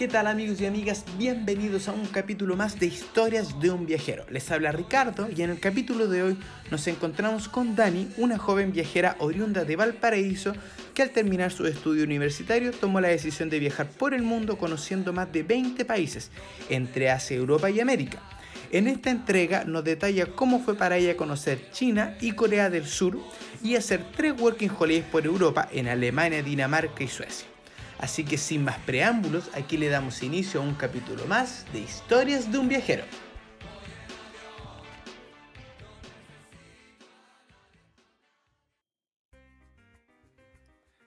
¿Qué tal amigos y amigas? Bienvenidos a un capítulo más de Historias de un viajero. Les habla Ricardo y en el capítulo de hoy nos encontramos con Dani, una joven viajera oriunda de Valparaíso que al terminar su estudio universitario tomó la decisión de viajar por el mundo conociendo más de 20 países, entre Asia, Europa y América. En esta entrega nos detalla cómo fue para ella conocer China y Corea del Sur y hacer tres working holidays por Europa en Alemania, Dinamarca y Suecia. Así que sin más preámbulos, aquí le damos inicio a un capítulo más de Historias de un viajero.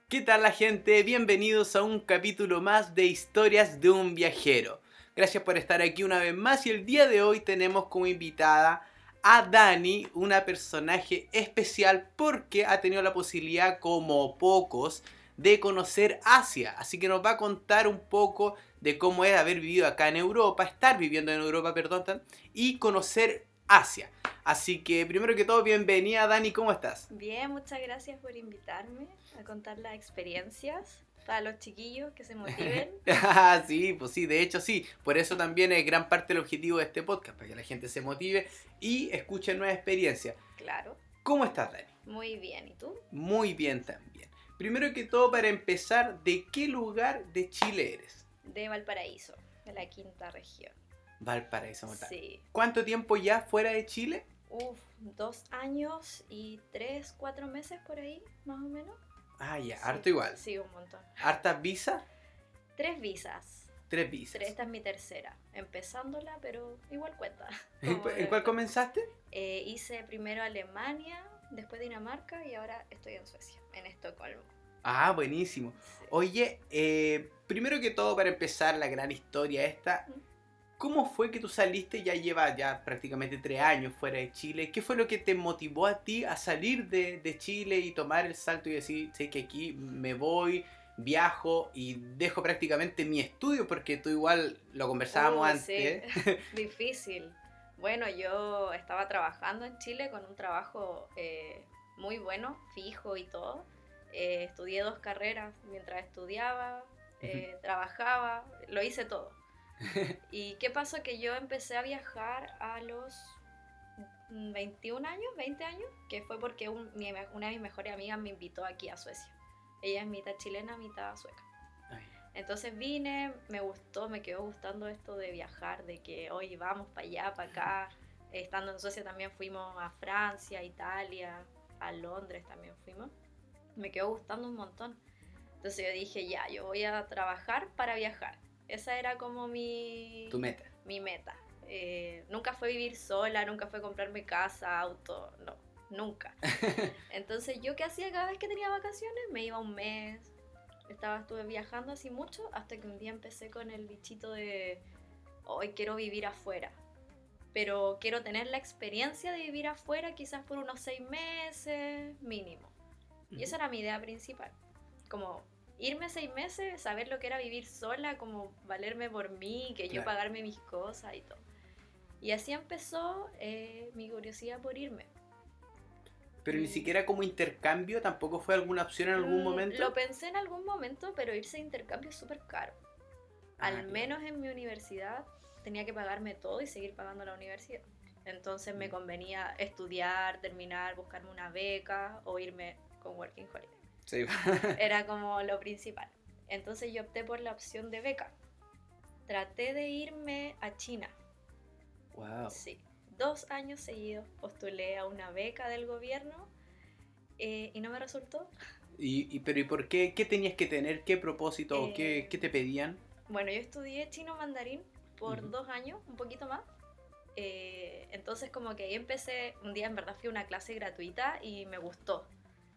¿Qué tal la gente? Bienvenidos a un capítulo más de Historias de un viajero. Gracias por estar aquí una vez más y el día de hoy tenemos como invitada a Dani, una personaje especial porque ha tenido la posibilidad como pocos de conocer Asia. Así que nos va a contar un poco de cómo es haber vivido acá en Europa, estar viviendo en Europa, perdón, y conocer Asia. Así que primero que todo, bienvenida Dani, ¿cómo estás? Bien, muchas gracias por invitarme a contar las experiencias para los chiquillos que se motiven. Ah, sí, pues sí, de hecho sí. Por eso también es gran parte del objetivo de este podcast, para que la gente se motive y escuche nuevas experiencias. Claro. ¿Cómo estás, Dani? Muy bien, ¿y tú? Muy bien también. Primero que todo, para empezar, ¿de qué lugar de Chile eres? De Valparaíso, de la quinta región. Valparaíso, ¿no? Sí. ¿Cuánto tiempo ya fuera de Chile? Uf, dos años y tres, cuatro meses por ahí, más o menos. Ah, ya, Sí. harto igual. Sí, un montón. ¿Hartas visas? Tres visas. Tres visas. Tres, esta es mi tercera. Empezándola, pero igual cuenta. ¿En, cuál comenzaste? Eh, hice primero Alemania, después Dinamarca y ahora estoy en Suecia, en Estocolmo. Ah, buenísimo. Sí. Oye, eh, primero que todo, para empezar la gran historia esta. ¿cómo fue que tú saliste? Ya llevas ya prácticamente tres años fuera de Chile. ¿Qué fue lo que te motivó a ti a salir de, de Chile y tomar el salto y decir, sé que aquí me voy, viajo y dejo prácticamente mi estudio? Porque tú igual lo conversábamos antes. sí. Difícil. Bueno, yo estaba trabajando en Chile con un trabajo eh, muy bueno, fijo y todo. Eh, estudié dos carreras mientras estudiaba, eh, trabajaba, lo hice todo. ¿Y qué pasó? Que yo empecé a viajar a los mm, 21 años, 20 años, que fue porque un- mi- una de mis mejores amigas me invitó aquí a Suecia. Ella es mitad chilena, mitad sueca. Ay, Entonces vine, me gustó, me quedó gustando esto de viajar, de que hoy vamos para allá, para acá. Estando en Suecia también fuimos a Francia, a Italia, a Londres también fuimos. Me quedó gustando un montón. Entonces yo dije, ya, yo voy a trabajar para viajar. Esa era como mi, tu meta. mi meta. Eh, nunca fue vivir sola, nunca fue comprarme casa, auto, no, nunca. Entonces yo qué hacía cada vez que tenía vacaciones, me iba un mes, estaba, estuve viajando así mucho hasta que un día empecé con el bichito de hoy quiero vivir afuera. Pero quiero tener la experiencia de vivir afuera quizás por unos seis meses mínimo. Y esa era mi idea principal. Como irme seis meses, saber lo que era vivir sola, como valerme por mí, que yo pagarme mis cosas y todo. Y así empezó eh, mi curiosidad por irme. Pero ni siquiera como intercambio tampoco fue alguna opción en algún Mm, momento. Lo pensé en algún momento, pero irse de intercambio es súper caro. Ah, Al menos en mi universidad tenía que pagarme todo y seguir pagando la universidad. Entonces me Mm. convenía estudiar, terminar, buscarme una beca o irme con Working Holiday. Sí. Era como lo principal. Entonces yo opté por la opción de beca. Traté de irme a China. wow. Sí. Dos años seguidos postulé a una beca del gobierno eh, y no me resultó. Y, y- pero ¿y por qué? ¿Qué tenías que tener? ¿Qué propósito? o ¿Qué, Eh, qué te pedían? Bueno, yo estudié chino mandarín por Ujú. dos años, un poquito más. Eh, entonces como que ahí empecé, un día en verdad fui a una clase gratuita y me gustó.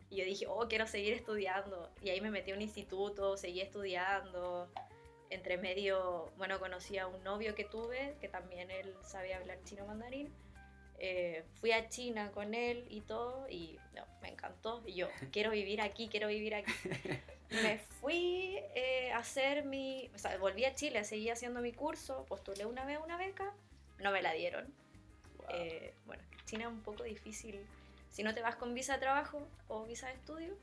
Y yo dije, oh, quiero seguir estudiando. Y ahí me metí a un instituto, seguí estudiando. Entre medio, bueno, conocí a un novio que tuve, que también él sabía hablar chino mandarín. Eh, fui a China con él y todo, y no, me encantó. Y yo, quiero vivir aquí, quiero vivir aquí. Me fui eh, a hacer mi. O sea, volví a Chile, seguí haciendo mi curso, postulé una vez una beca, no me la dieron. Wow. Eh, bueno, China es un poco difícil. Si no te vas con visa de trabajo o visa de estudio,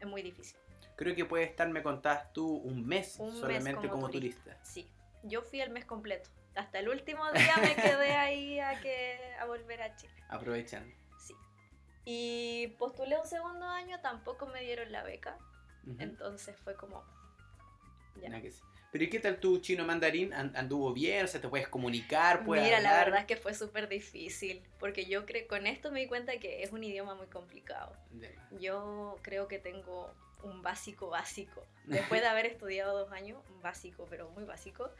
es muy difícil. Creo que puede estar, me contabas tú, un mes Un mes solamente como como, turista. turista. Sí, yo fui el mes completo. Hasta el último día me quedé ahí a, que, a volver a Chile. Aprovechando. Sí. Y postulé un segundo año, tampoco me dieron la beca. Ujú. Entonces fue como... Ya. Nada que sí. Pero ¿y qué tal tu chino mandarín? ¿An- ¿Anduvo bien? O sea, ¿te puedes comunicar? ¿Puedes Mira, la hablar? verdad es que fue súper difícil, porque yo creo, con esto me di cuenta que es un idioma muy complicado. Yo creo que tengo un básico básico. Después de haber estudiado dos años, un básico, pero muy básico,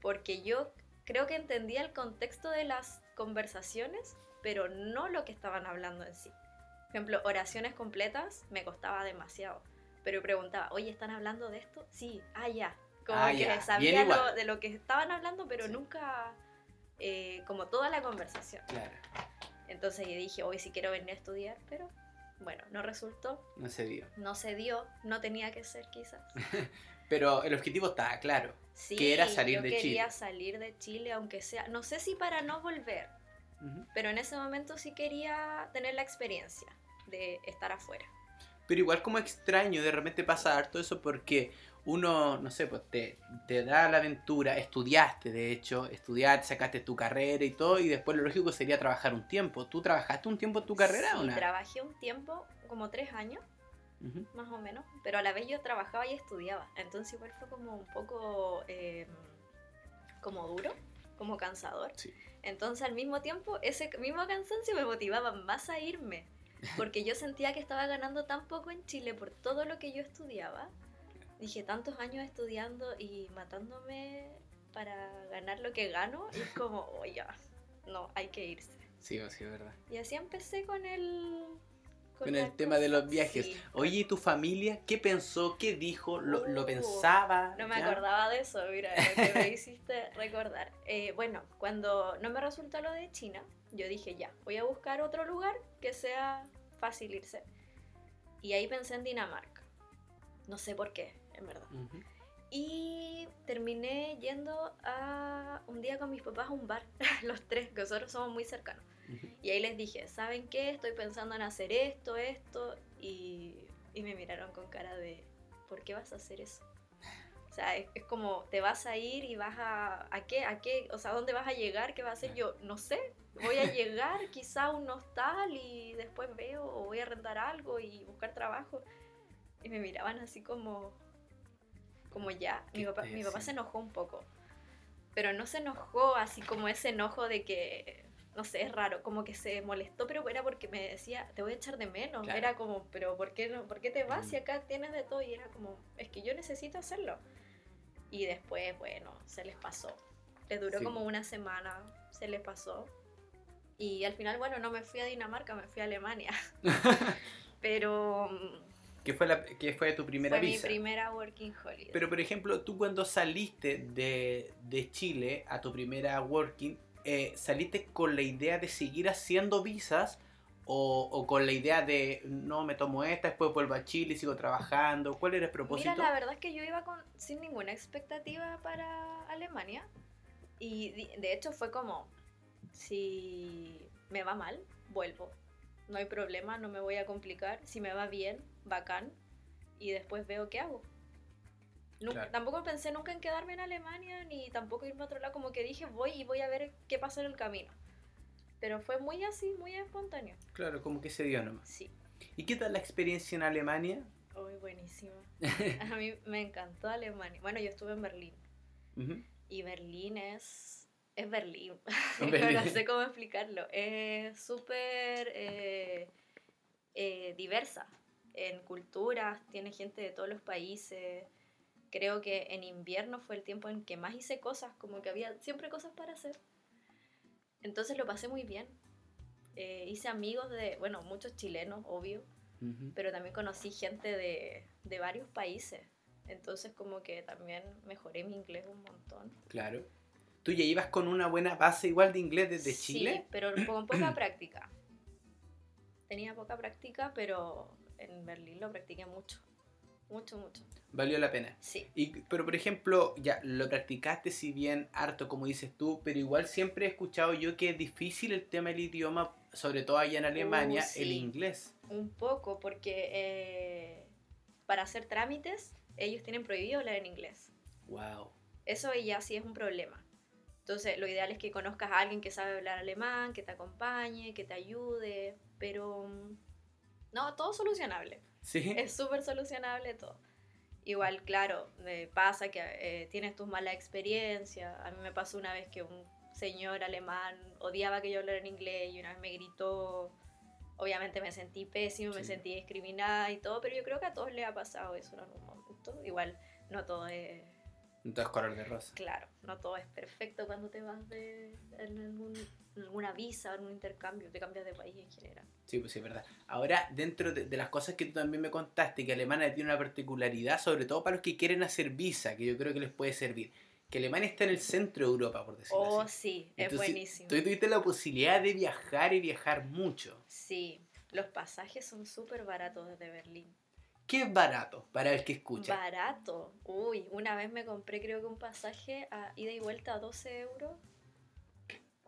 porque yo creo que entendía el contexto de las conversaciones, pero no lo que estaban hablando en sí. Por ejemplo, oraciones completas me costaba demasiado, pero preguntaba, oye, ¿están hablando de esto? Sí, ah, ya. Como Ah, que ya, sabía lo- de lo que estaban hablando, pero Sí. nunca eh, como toda la conversación. Claro, Entonces yo dije, hoy sí quiero venir a estudiar, pero bueno, no resultó, no se dio. no se dio, no tenía que ser quizás. Pero el objetivo estaba claro. Sí, Que era salir yo de quería Chile. salir de Chile, aunque sea, no sé si para no volver, pero en ese momento sí quería tener la experiencia de estar afuera. Pero igual como extraño, de repente pasa harto eso porque uno, no sé, pues te, te da la aventura, estudiaste de hecho, estudiaste, sacaste tu carrera y todo, y después lo lógico sería trabajar un tiempo. ¿Tú trabajaste un tiempo en tu carrera Sí, o no? trabajé un tiempo, como tres años, más o menos, pero a la vez yo trabajaba y estudiaba, entonces igual fue como un poco eh, como duro, como cansador. Sí. Entonces al mismo tiempo ese mismo cansancio me motivaba más a irme, porque yo sentía que estaba ganando tan poco en Chile por todo lo que yo estudiaba. Dije, tantos años estudiando y matándome para ganar lo que gano, y es como, oye, no, hay que irse. Sí, sí, es verdad. Y así empecé con el... Con la el tema de los cosa, viajes. sí. Oye, ¿y tu familia qué pensó? ¿Qué dijo? ¿Lo, lo Uh, pensaba? No me ¿Ya? acordaba de eso, mira, lo que me hiciste recordar. Eh, bueno, cuando no me resultó lo de China, yo dije ya, voy a buscar otro lugar que sea fácil irse. Y ahí pensé en Dinamarca. No sé por qué, en verdad. Y terminé yendo a un día con mis papás a un bar, los tres, que nosotros somos muy cercanos. Y ahí les dije, ¿saben qué? Estoy pensando en hacer esto, esto. Y, y me miraron con cara de, ¿por qué vas a hacer eso? O sea, es, es como, te vas a ir y vas a... ¿A qué? ¿A qué? O sea, ¿dónde vas a llegar? ¿Qué vas a hacer? Yo, no sé. Voy a llegar quizá a un hostal y después veo o voy a rentar algo y buscar trabajo. Y me miraban así como... Como ya. Mi ¿Qué papá, mi papá se enojó un poco. Pero no se enojó así como ese enojo de que no sé, es raro, como que se molestó, pero era porque me decía, te voy a echar de menos. Claro. Era como, pero ¿por qué, no, ¿por qué te vas si acá tienes de todo? Y era como, es que yo necesito hacerlo. Y después, bueno, se les pasó. Les duró Sí. como una semana, se les pasó. Y al final, bueno, no me fui a Dinamarca, me fui a Alemania. pero ¿Qué fue, la, qué fue tu primera fue mi visa? primera working holiday. Pero por ejemplo, tú cuando saliste de, de Chile a tu primera working, eh, ¿saliste con la idea de seguir haciendo visas o, o con la idea de no me tomo esta, después vuelvo a Chile y sigo trabajando? ¿Cuál era el propósito? Mira, la verdad es que yo iba con, sin ninguna expectativa para Alemania. Y di- de hecho fue como, si me va mal, vuelvo. No hay problema, no me voy a complicar. Si me va bien, bacán. Y después veo qué hago. Nunca- Claro. Tampoco pensé nunca en quedarme en Alemania, ni tampoco irme a otro lado. Como que dije, voy y voy a ver qué pasa en el camino. Pero fue muy así, muy espontáneo. Claro, como que se dio nomás. Sí. ¿Y qué tal la experiencia en Alemania? Uy, buenísimo. A mí me encantó Alemania. Bueno, yo estuve en Berlín. Y Berlín es. Es Berlín. Berlín. no sé cómo explicarlo. Es súper eh, eh, diversa en culturas, tiene gente de todos los países. Creo que en invierno fue el tiempo en que más hice cosas, como que había siempre cosas para hacer. Entonces lo pasé muy bien. Eh, hice amigos de, bueno, muchos chilenos, obvio, pero también conocí gente de, de varios países. Entonces como que también mejoré mi inglés un montón. Claro. ¿Tú ya ibas con una buena base igual de inglés desde Sí, Chile? pero con poca práctica. Tenía poca práctica, pero en Berlín lo practiqué mucho. Mucho, mucho. Valió la pena. Sí. Y, pero por ejemplo, ya lo practicaste si bien harto como dices tú, pero igual siempre he escuchado yo que es difícil el tema del idioma, sobre todo allá en Alemania, Uh, sí. el inglés. Un poco, porque eh, para hacer trámites, ellos tienen prohibido hablar en inglés. Wow. Eso ya sí es un problema. Entonces, lo ideal es que conozcas a alguien que sabe hablar alemán, que te acompañe, que te ayude, pero mm, no, todo solucionable. Sí. Es súper solucionable todo. Igual, claro, me pasa que eh, tienes tus malas experiencias. A mí me pasó una vez que un señor alemán odiaba que yo hablara en inglés y una vez me gritó. Obviamente me sentí pésimo, me Sí. sentí discriminada y todo, pero yo creo que a todos les ha pasado eso en algún momento. Igual, no todo es Entonces color de rosa. Claro, no todo es perfecto cuando te vas de en algún, en alguna visa, en un intercambio, te cambias de país en general. Sí, pues sí, es verdad. Ahora, dentro de, de las cosas que tú también me contaste, que Alemania tiene una particularidad, sobre todo para los que quieren hacer visa, que yo creo que les puede servir. Que Alemania está en el centro de Europa, por decirlo Oh, así. sí, es Entonces, buenísimo. Tú tuviste la posibilidad de viajar y viajar mucho. Sí, los pasajes son súper baratos desde Berlín. ¿Qué es barato para el que escucha? Barato. Uy, una vez me compré creo que un pasaje a ida y vuelta a 12 euros.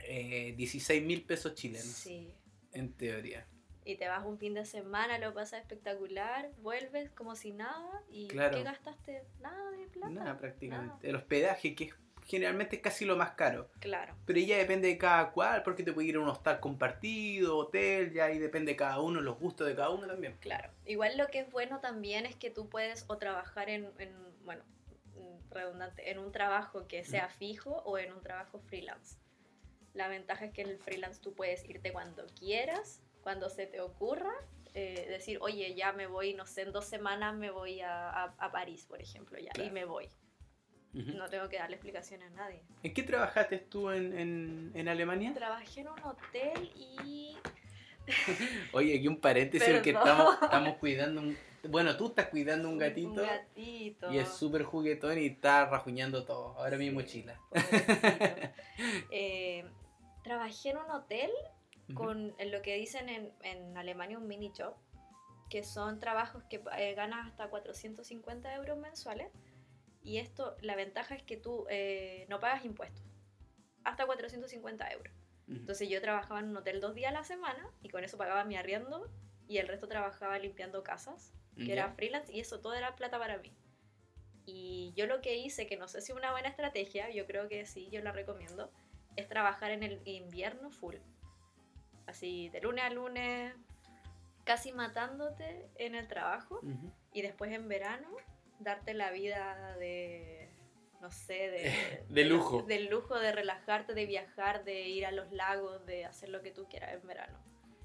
Eh, 16 mil pesos chilenos, Sí. en teoría. Y te vas un fin de semana, lo pasas espectacular, vuelves como si nada y Claro. ¿qué gastaste? Nada de plata. Nada, prácticamente. Nada. El hospedaje, que es, generalmente es casi lo más caro. Claro. Pero ya depende de cada cual, porque te puede ir a un hostal compartido, hotel, ya ahí depende de cada uno, los gustos de cada uno también. Claro. Igual lo que es bueno también es que tú puedes o trabajar en, en, bueno, redundante, en un trabajo que sea fijo o en un trabajo freelance. La ventaja es que en el freelance tú puedes irte cuando quieras, cuando se te ocurra, eh, decir, oye, ya me voy, no sé, en dos semanas me voy a, a- a París, por ejemplo, ya, Claro. y me voy. No tengo que darle explicaciones a nadie. ¿En qué trabajaste tú en, en, en Alemania? Trabajé en un hotel y... Oye, aquí un paréntesis porque estamos, estamos cuidando un... Bueno, tú estás cuidando un gatito Un gatito. y es súper juguetón y está rajuñando todo. Ahora mi Sí. mochila. Pobrecito. Eh, trabajé en un hotel con en lo que dicen en, en Alemania un mini job, que son trabajos que eh, ganas hasta 450 euros mensuales. Y esto, la ventaja es que tú eh, no pagas impuestos. Hasta 450 euros. Ujú. Entonces yo trabajaba en un hotel dos días a la semana y con eso pagaba mi arriendo y el resto trabajaba limpiando casas, que era freelance y eso todo era plata para mí. Y yo lo que hice, que no sé si es una buena estrategia, yo creo que sí, yo la recomiendo, es trabajar en el invierno full. Así, de lunes a lunes, casi matándote en el trabajo y después en verano darte la vida de, no sé, de... De lujo. Del lujo de relajarte, de viajar, de ir a los lagos, de hacer lo que tú quieras en verano.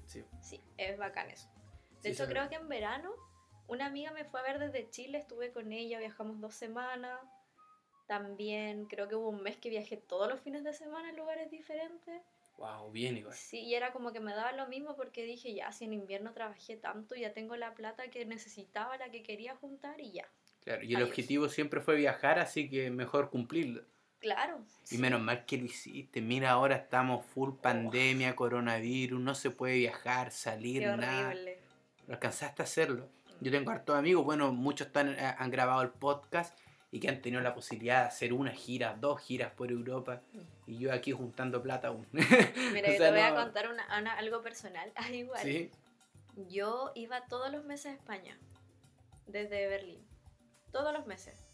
Sí. Sí, es bacán eso. Sí, De hecho, eso creo que en verano una amiga me fue a ver desde Chile, estuve con ella, viajamos dos semanas. También creo que hubo un mes que viajé todos los fines de semana en lugares diferentes. Wow, bien igual. Sí, y era como que me daba lo mismo porque dije, ya, si en invierno trabajé tanto, ya tengo la plata que necesitaba, la que quería juntar y ya. Claro, y el Adiós. objetivo siempre fue viajar, así que mejor cumplirlo. Claro. Y sí. menos mal que lo hiciste. Mira, ahora estamos full pandemia, coronavirus, no se puede viajar, salir, Qué nada. Pero alcanzaste a hacerlo. Yo tengo hartos amigos, bueno, muchos están, eh, han grabado el podcast y que han tenido la posibilidad de hacer una gira, dos giras por Europa. Y yo aquí juntando plata aún. Mira, O yo sea, te voy a contar una, una- algo personal. Ah, igual. Sí. Yo iba todos los meses a España, desde Berlín. Todos los meses.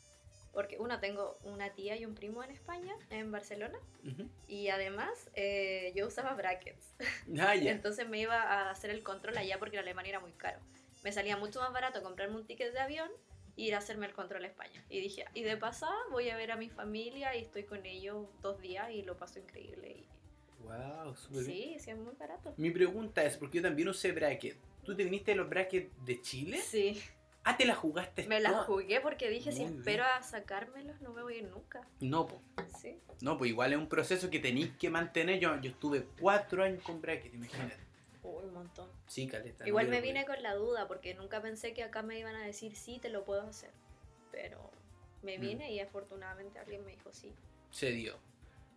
Porque uno, tengo una tía y un primo en España, en Barcelona. Ujú. Y además, eh, yo usaba brackets. Ah, ya. Entonces me iba a hacer el control allá porque en Alemania era muy caro. Me salía mucho más barato comprarme un ticket de avión e ir a hacerme el control a España. Y dije, y de pasada voy a ver a mi familia y estoy con ellos dos días y lo paso increíble. Y... Wow, súper bien. Sí, sí, es muy barato. Mi pregunta es, porque yo también usé bracket. ¿Tú te viniste los brackets de Chile? Sí, Ah, te la jugaste. me toda? jugué porque dije, si bien. espero a sacármelos no me voy a ir nunca. No. Sí. no, pues igual es un proceso que tenéis que mantener. Yo, yo estuve cuatro años con bracket, imagínate. Uy, un montón. Sí, caleta. Igual me vine con la duda porque nunca pensé que acá me iban a decir sí, te lo puedo hacer. Pero me Mm. vine y afortunadamente alguien me dijo sí. Se dio.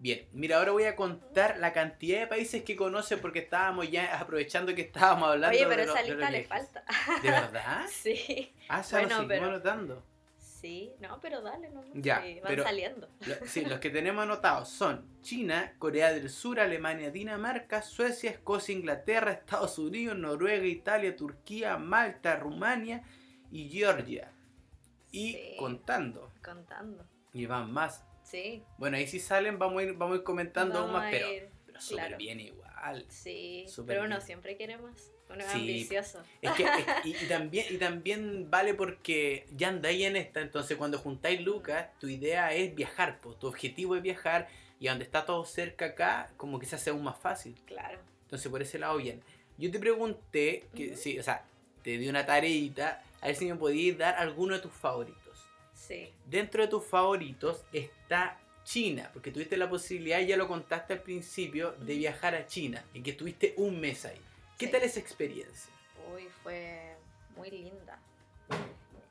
Bien, mira, ahora voy a contar la cantidad de países que conoce porque estábamos ya aprovechando que estábamos hablando Oye, de pero los- esa de los lista le falta. ¿De verdad? Sí, Ah, lo Bueno, pero- anotando. sí, no, pero dale, no. Ya, sí, van pero- saliendo. Lo- Sí, los que tenemos anotados son China, Corea del Sur, Alemania, Dinamarca, Suecia, Escocia, Inglaterra, Estados Unidos, Noruega, Italia, Turquía, Malta, Rumania y Georgia. Y Sí. contando. Contando. Y van más. Sí. Bueno, ahí si salen vamos a ir, vamos a ir comentando aún más, pero, pero súper claro. bien igual. Sí. Pero uno bien. siempre quiere más. Uno es Sí. ambicioso. Es que, es- y, y también, y también vale porque ya andáis en esta, entonces cuando juntáis lucas, tu idea es viajar, pues, tu objetivo es viajar y donde está todo cerca acá, como que se hace aún más fácil. Claro. Entonces por ese lado bien. Yo te pregunté, que Ujú. sí, o sea, te di una tareita, a ver si me podías dar alguno de tus favoritos. Sí. Dentro de tus favoritos está China, porque tuviste la posibilidad, ya lo contaste al principio, de viajar a China y que estuviste un mes ahí. ¿Qué Sí. tal esa experiencia? Uy, fue muy linda.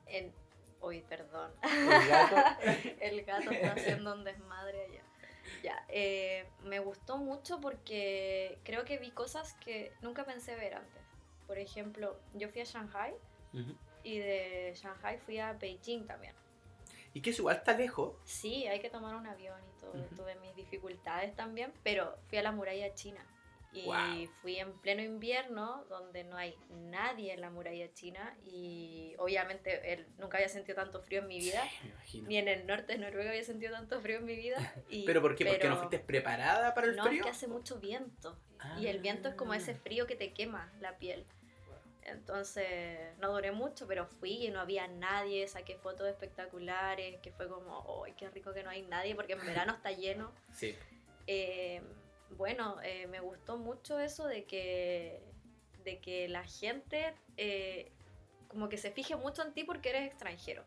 En... Uy, perdón. El gato. El gato está haciendo un desmadre allá. Ya, eh, me gustó mucho porque creo que vi cosas que nunca pensé ver antes. Por ejemplo, yo fui a Shanghai Ujú. y de Shanghai fui a Beijing también. Y que es igual está lejos. Sí, hay que tomar un avión y todo. Ujú. Tuve mis dificultades también, pero fui a la muralla china. Y Guau. fui en pleno invierno, donde no hay nadie en la muralla china. Y obviamente él, nunca había sentido tanto frío en mi vida. Imagino. Ni en el norte de Noruega había sentido tanto frío en mi vida. Y, ¿Pero por qué? ¿Porque no pero- fuiste preparada para el No, frío? es que hace mucho viento. Y el viento es como ese Ah. frío que te quema la piel. Entonces no duré mucho, pero fui y no había nadie, saqué fotos espectaculares, que fue como, ¡ay, qué rico que no hay nadie! Porque en verano está lleno. Sí. Eh, bueno, eh, me gustó mucho eso de que, de que la gente eh, como que se fije mucho en ti porque eres extranjero.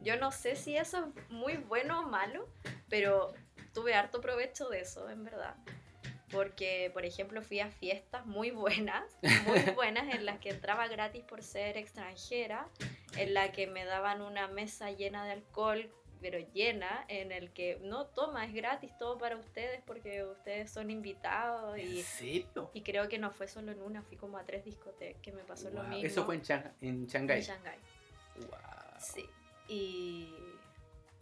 Yo no sé si eso es muy bueno o malo, pero tuve harto provecho de eso, en verdad. Porque, por ejemplo, fui a fiestas muy buenas, muy buenas, en las que entraba gratis por ser extranjera, en la que me daban una mesa llena de alcohol, pero llena, en el que no toma, es gratis todo para ustedes porque ustedes son invitados ¿En y, serio? y creo que no fue solo en una, fui como a tres discotecas, que me pasó lo mismo. Eso fue en, Chang- en Shanghái. en Shanghái. Wow. Sí, y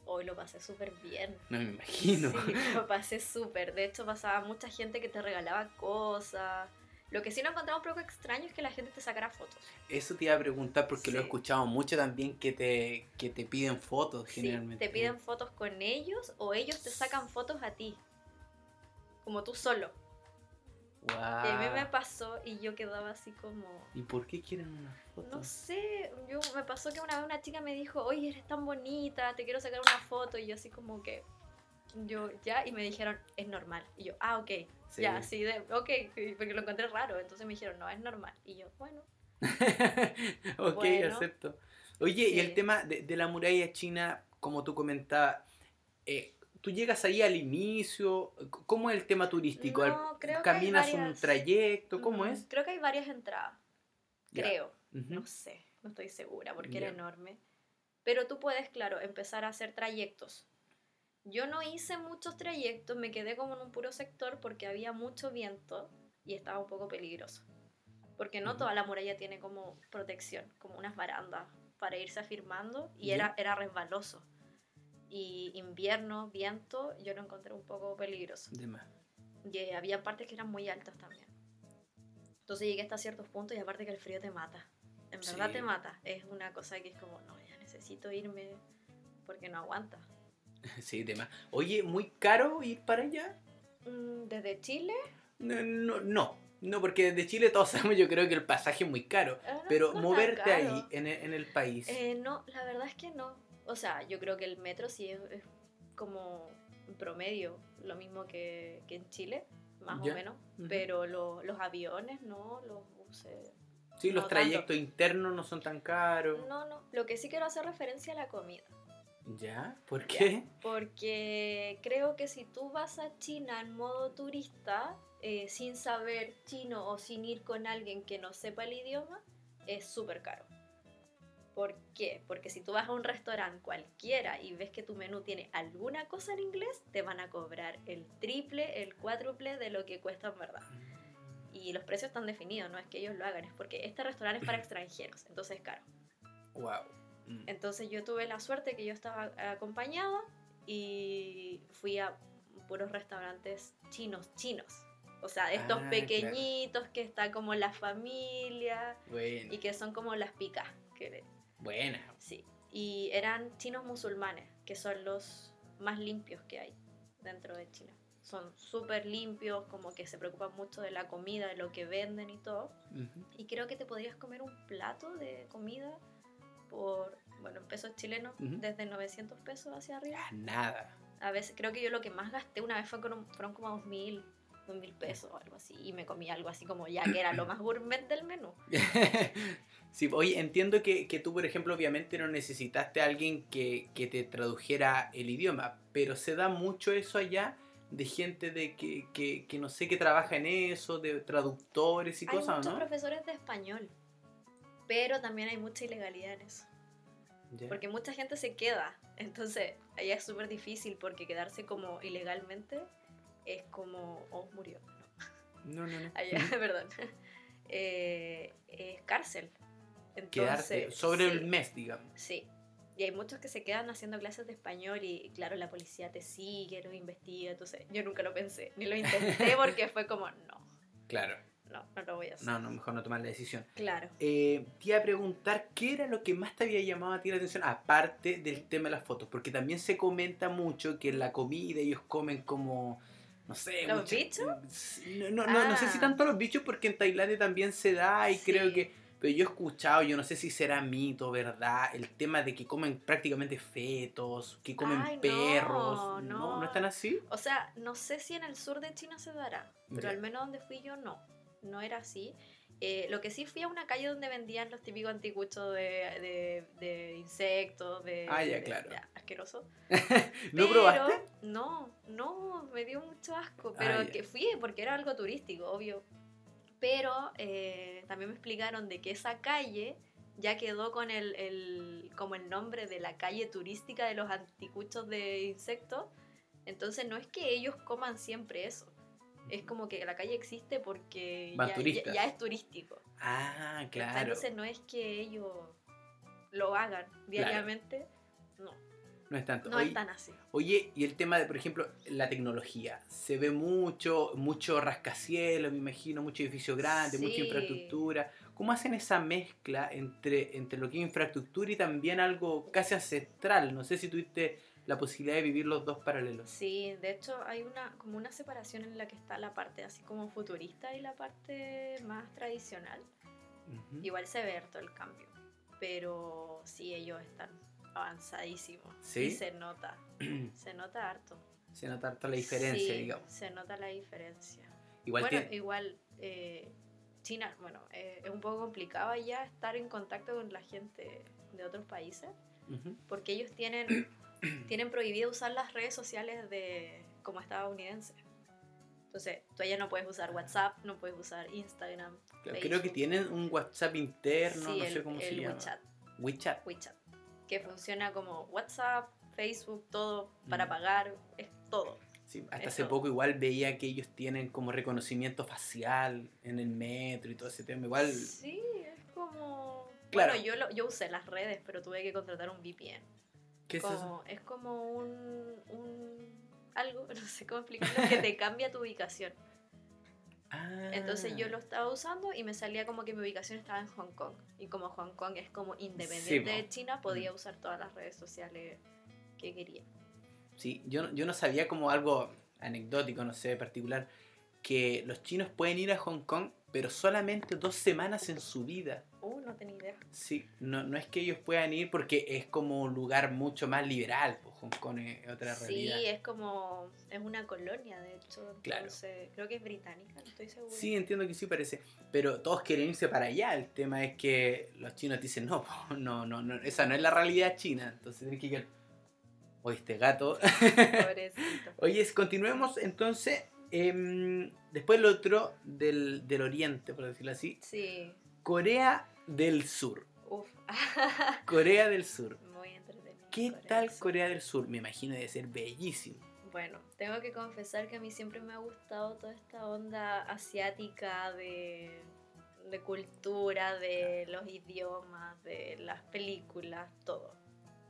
hoy lo pasé súper bien. No me imagino. Sí, lo pasé súper. De hecho, pasaba mucha gente que te regalaba cosas. Lo que sí no encontraba un poco extraño es que la gente te sacara fotos. Eso te iba a preguntar porque lo he escuchado mucho también que te, que te piden fotos Sí, generalmente. te piden fotos con ellos o ellos te sacan fotos a ti. Como tú solo. Wow. Y a mí me pasó y yo quedaba así como... ¿Y por qué quieren una foto? No sé, yo, me pasó que una vez una chica me dijo, oye, eres tan bonita, te quiero sacar una foto. Y yo así como que, yo ya, y me dijeron, es normal. Y yo, ah, ok, Sí. ya, sí, de, ok, sí, porque lo encontré raro. Entonces me dijeron, no, es normal. Y yo, bueno, ok, Bueno. acepto. Oye, y el Sí. tema de, de la muralla china, como tú comentabas, eh, tú llegas ahí al inicio, ¿cómo es el tema turístico? No, creo que hay ¿Caminas un trayecto? ¿Cómo es? Creo que hay varias entradas, creo. No sé, no estoy segura porque era enorme. Pero tú puedes, claro, empezar a hacer trayectos. Yo no hice muchos trayectos, me quedé como en un puro sector porque había mucho viento y estaba un poco peligroso. Porque no toda la muralla tiene como protección, como unas barandas para irse afirmando y era, era resbaloso. Y invierno, viento, yo lo encontré un poco peligroso. Más. Y eh, había partes que eran muy altas también. Entonces llegué hasta ciertos puntos y aparte que el frío te mata. En verdad Sí. te mata. Es una cosa que es como, no, ya necesito irme porque no aguanta. Sí, más. Oye, ¿muy caro ir para allá? Mm, Desde Chile, No, no, no, no, porque desde Chile todos sabemos, yo creo que el pasaje es muy caro. eh, no- Pero moverte caro. ahí, en el, en el país. Eh, no, la verdad es que no. O sea, yo creo que el metro sí es, es como en promedio lo mismo que, que en Chile, más Ya. o menos. Pero lo- los aviones no, los buses. sí, los tanto. trayectos internos no son tan caros. No, no. Lo que sí quiero hacer referencia a la comida. ¿Ya? ¿Por qué? Porque creo que si tú vas a China en modo turista, eh, sin saber chino o sin ir con alguien que no sepa el idioma, es súper caro. ¿Por qué? Porque si tú vas a un restaurante cualquiera y ves que tu menú tiene alguna cosa en inglés, te van a cobrar el triple, el cuádruple de lo que cuesta en verdad. Y los precios están definidos, no es que ellos lo hagan, es porque este restaurante es para extranjeros, entonces es caro. Wow. Mm. Entonces yo tuve la suerte que yo estaba acompañada y fui a puros restaurantes chinos, chinos. O sea, estos Ah, claro. pequeñitos que está como la familia Bueno. y que son como las picas. Que Buena. Sí. Y eran chinos musulmanes, que son los más limpios que hay dentro de China. Son súper limpios, como que se preocupan mucho de la comida, de lo que venden y todo. Y creo que te podrías comer un plato de comida por, bueno, en pesos chilenos, desde 900 pesos hacia arriba. Ah, nada. A veces, creo que yo lo que más gasté una vez fue con fueron como 2000, 2000 pesos o algo así. Y me comí algo así como ya que era lo más gourmet del menú. sí, oye, entiendo que, que tú, por ejemplo, obviamente no necesitaste a alguien que, que te tradujera el idioma, pero se da mucho eso allá de gente de que, que, que no sé, que trabaja en eso, de traductores y hay cosas, muchos ¿no? profesores de español, pero también hay mucha ilegalidad en eso. Ya. Porque mucha gente se queda. Entonces, allá es súper difícil porque quedarse como ilegalmente es como, oh, murió. No, No, no, no. allá, perdón. Eh, es cárcel. Entonces, Quedarte sobre sí, el mes, digamos. Sí. Y hay muchos que se quedan haciendo clases de español y claro, la policía te sigue, lo investiga. Entonces, yo nunca lo pensé, ni lo intenté porque fue como, no, Claro. no, no lo voy a hacer. No, no, mejor no tomar la decisión. Claro. Eh, te iba a preguntar qué era lo que más te había llamado a ti la atención, aparte del tema de las fotos, porque también se comenta mucho que en la comida ellos comen como, no sé, ¿Los mucha- bichos? No, no, no, no sé si Ah. tanto los bichos, porque en Tailandia también se da y Sí. creo que, pero yo he escuchado, yo no sé si será mito, verdad, el tema de que comen prácticamente fetos, que comen Ay, no, perros, ¿no? no. ¿No están así? O sea, no sé si en el sur de China se dará, pero al menos donde fui yo no, no era así. Eh, lo que sí fui a una calle donde vendían los típicos anticuchos de, de, de insectos, de... Ah, ya, de- claro. asqueroso. ¿No Pero- probaste? No, no, me dio mucho asco, Ah, pero ya. que fui porque era algo turístico, obvio. Pero eh, también me explicaron de que esa calle ya quedó con el, el- como el nombre de la calle turística de los anticuchos de insectos. Entonces no es que ellos coman siempre eso. Es como que la calle existe porque ya, turistas. ya- ya es turístico. Ah, claro. Entonces no es que ellos lo hagan diariamente. No, No es tanto. no Oye, es tan así. Oye, y el tema de, por ejemplo, la tecnología. Se ve mucho, mucho rascacielos, me imagino, mucho edificio grande, mucha infraestructura. ¿Cómo hacen esa mezcla entre, entre lo que es infraestructura y también algo casi ancestral? No sé si tuviste la posibilidad de vivir los dos paralelos. Sí, de hecho hay una como una separación en la que está la parte así como futurista y la parte más tradicional. Ujú. Igual se ve harto el cambio, pero sí ellos están avanzadísimos ¿Sí? y se nota, se nota harto. Se nota harta la diferencia, Sí, digamos. Se nota la diferencia. Igual bueno, igual eh, China, bueno, eh, es un poco complicado ya estar en contacto con la gente de otros países Ujú. porque ellos tienen, tienen prohibido usar las redes sociales de como estadounidenses. Entonces, tú allá no puedes usar WhatsApp, no puedes usar Instagram. Claro, Creo que tienen un WhatsApp interno, Sí, no el, sé cómo se el llama. WeChat, WeChat. WeChat, que funciona como WhatsApp, Facebook, todo para Mm. pagar, es todo. Sí, hasta hace poco igual veía que ellos tienen como reconocimiento facial en el metro y todo ese tema. Igual, Sí, es como... Claro. Bueno, yo, lo- yo usé las redes, pero tuve que contratar un VPN. ¿Qué es eso? como, es como un, un- algo, no sé cómo explicarlo, que te cambia tu ubicación. Ah. Entonces yo lo estaba usando y me salía como que mi ubicación estaba en Hong Kong. Y como Hong Kong es como independiente de China, podía usar todas las redes sociales que quería. Sí, yo, yo no sabía como algo anecdótico, no sé, particular, que los chinos pueden ir a Hong Kong, pero solamente dos semanas en su vida. Uh, no tenía idea. Sí, no, no es que ellos puedan ir porque es como un lugar mucho más liberal, pues Hong Kong es otra Sí, realidad. es como, es una colonia de hecho. Claro. Entonces, creo que es británica, no estoy segura. Sí, entiendo que sí parece, pero todos quieren irse para allá. El tema es que los chinos dicen, no, po, no, no, no, esa no es la realidad china. Entonces tienes que ir. Oye, este gato. Pobrecito. Oye, continuemos entonces. em, después lo otro del, del oriente, por decirlo así. Sí, Corea del Sur. uff. Corea del Sur. Muy entretenido. ¿Qué Corea tal del. Corea del Sur? Me imagino debe ser bellísimo. Bueno, tengo que confesar que a mí siempre me ha gustado toda esta onda asiática de, de cultura, de los idiomas, de las películas, todo.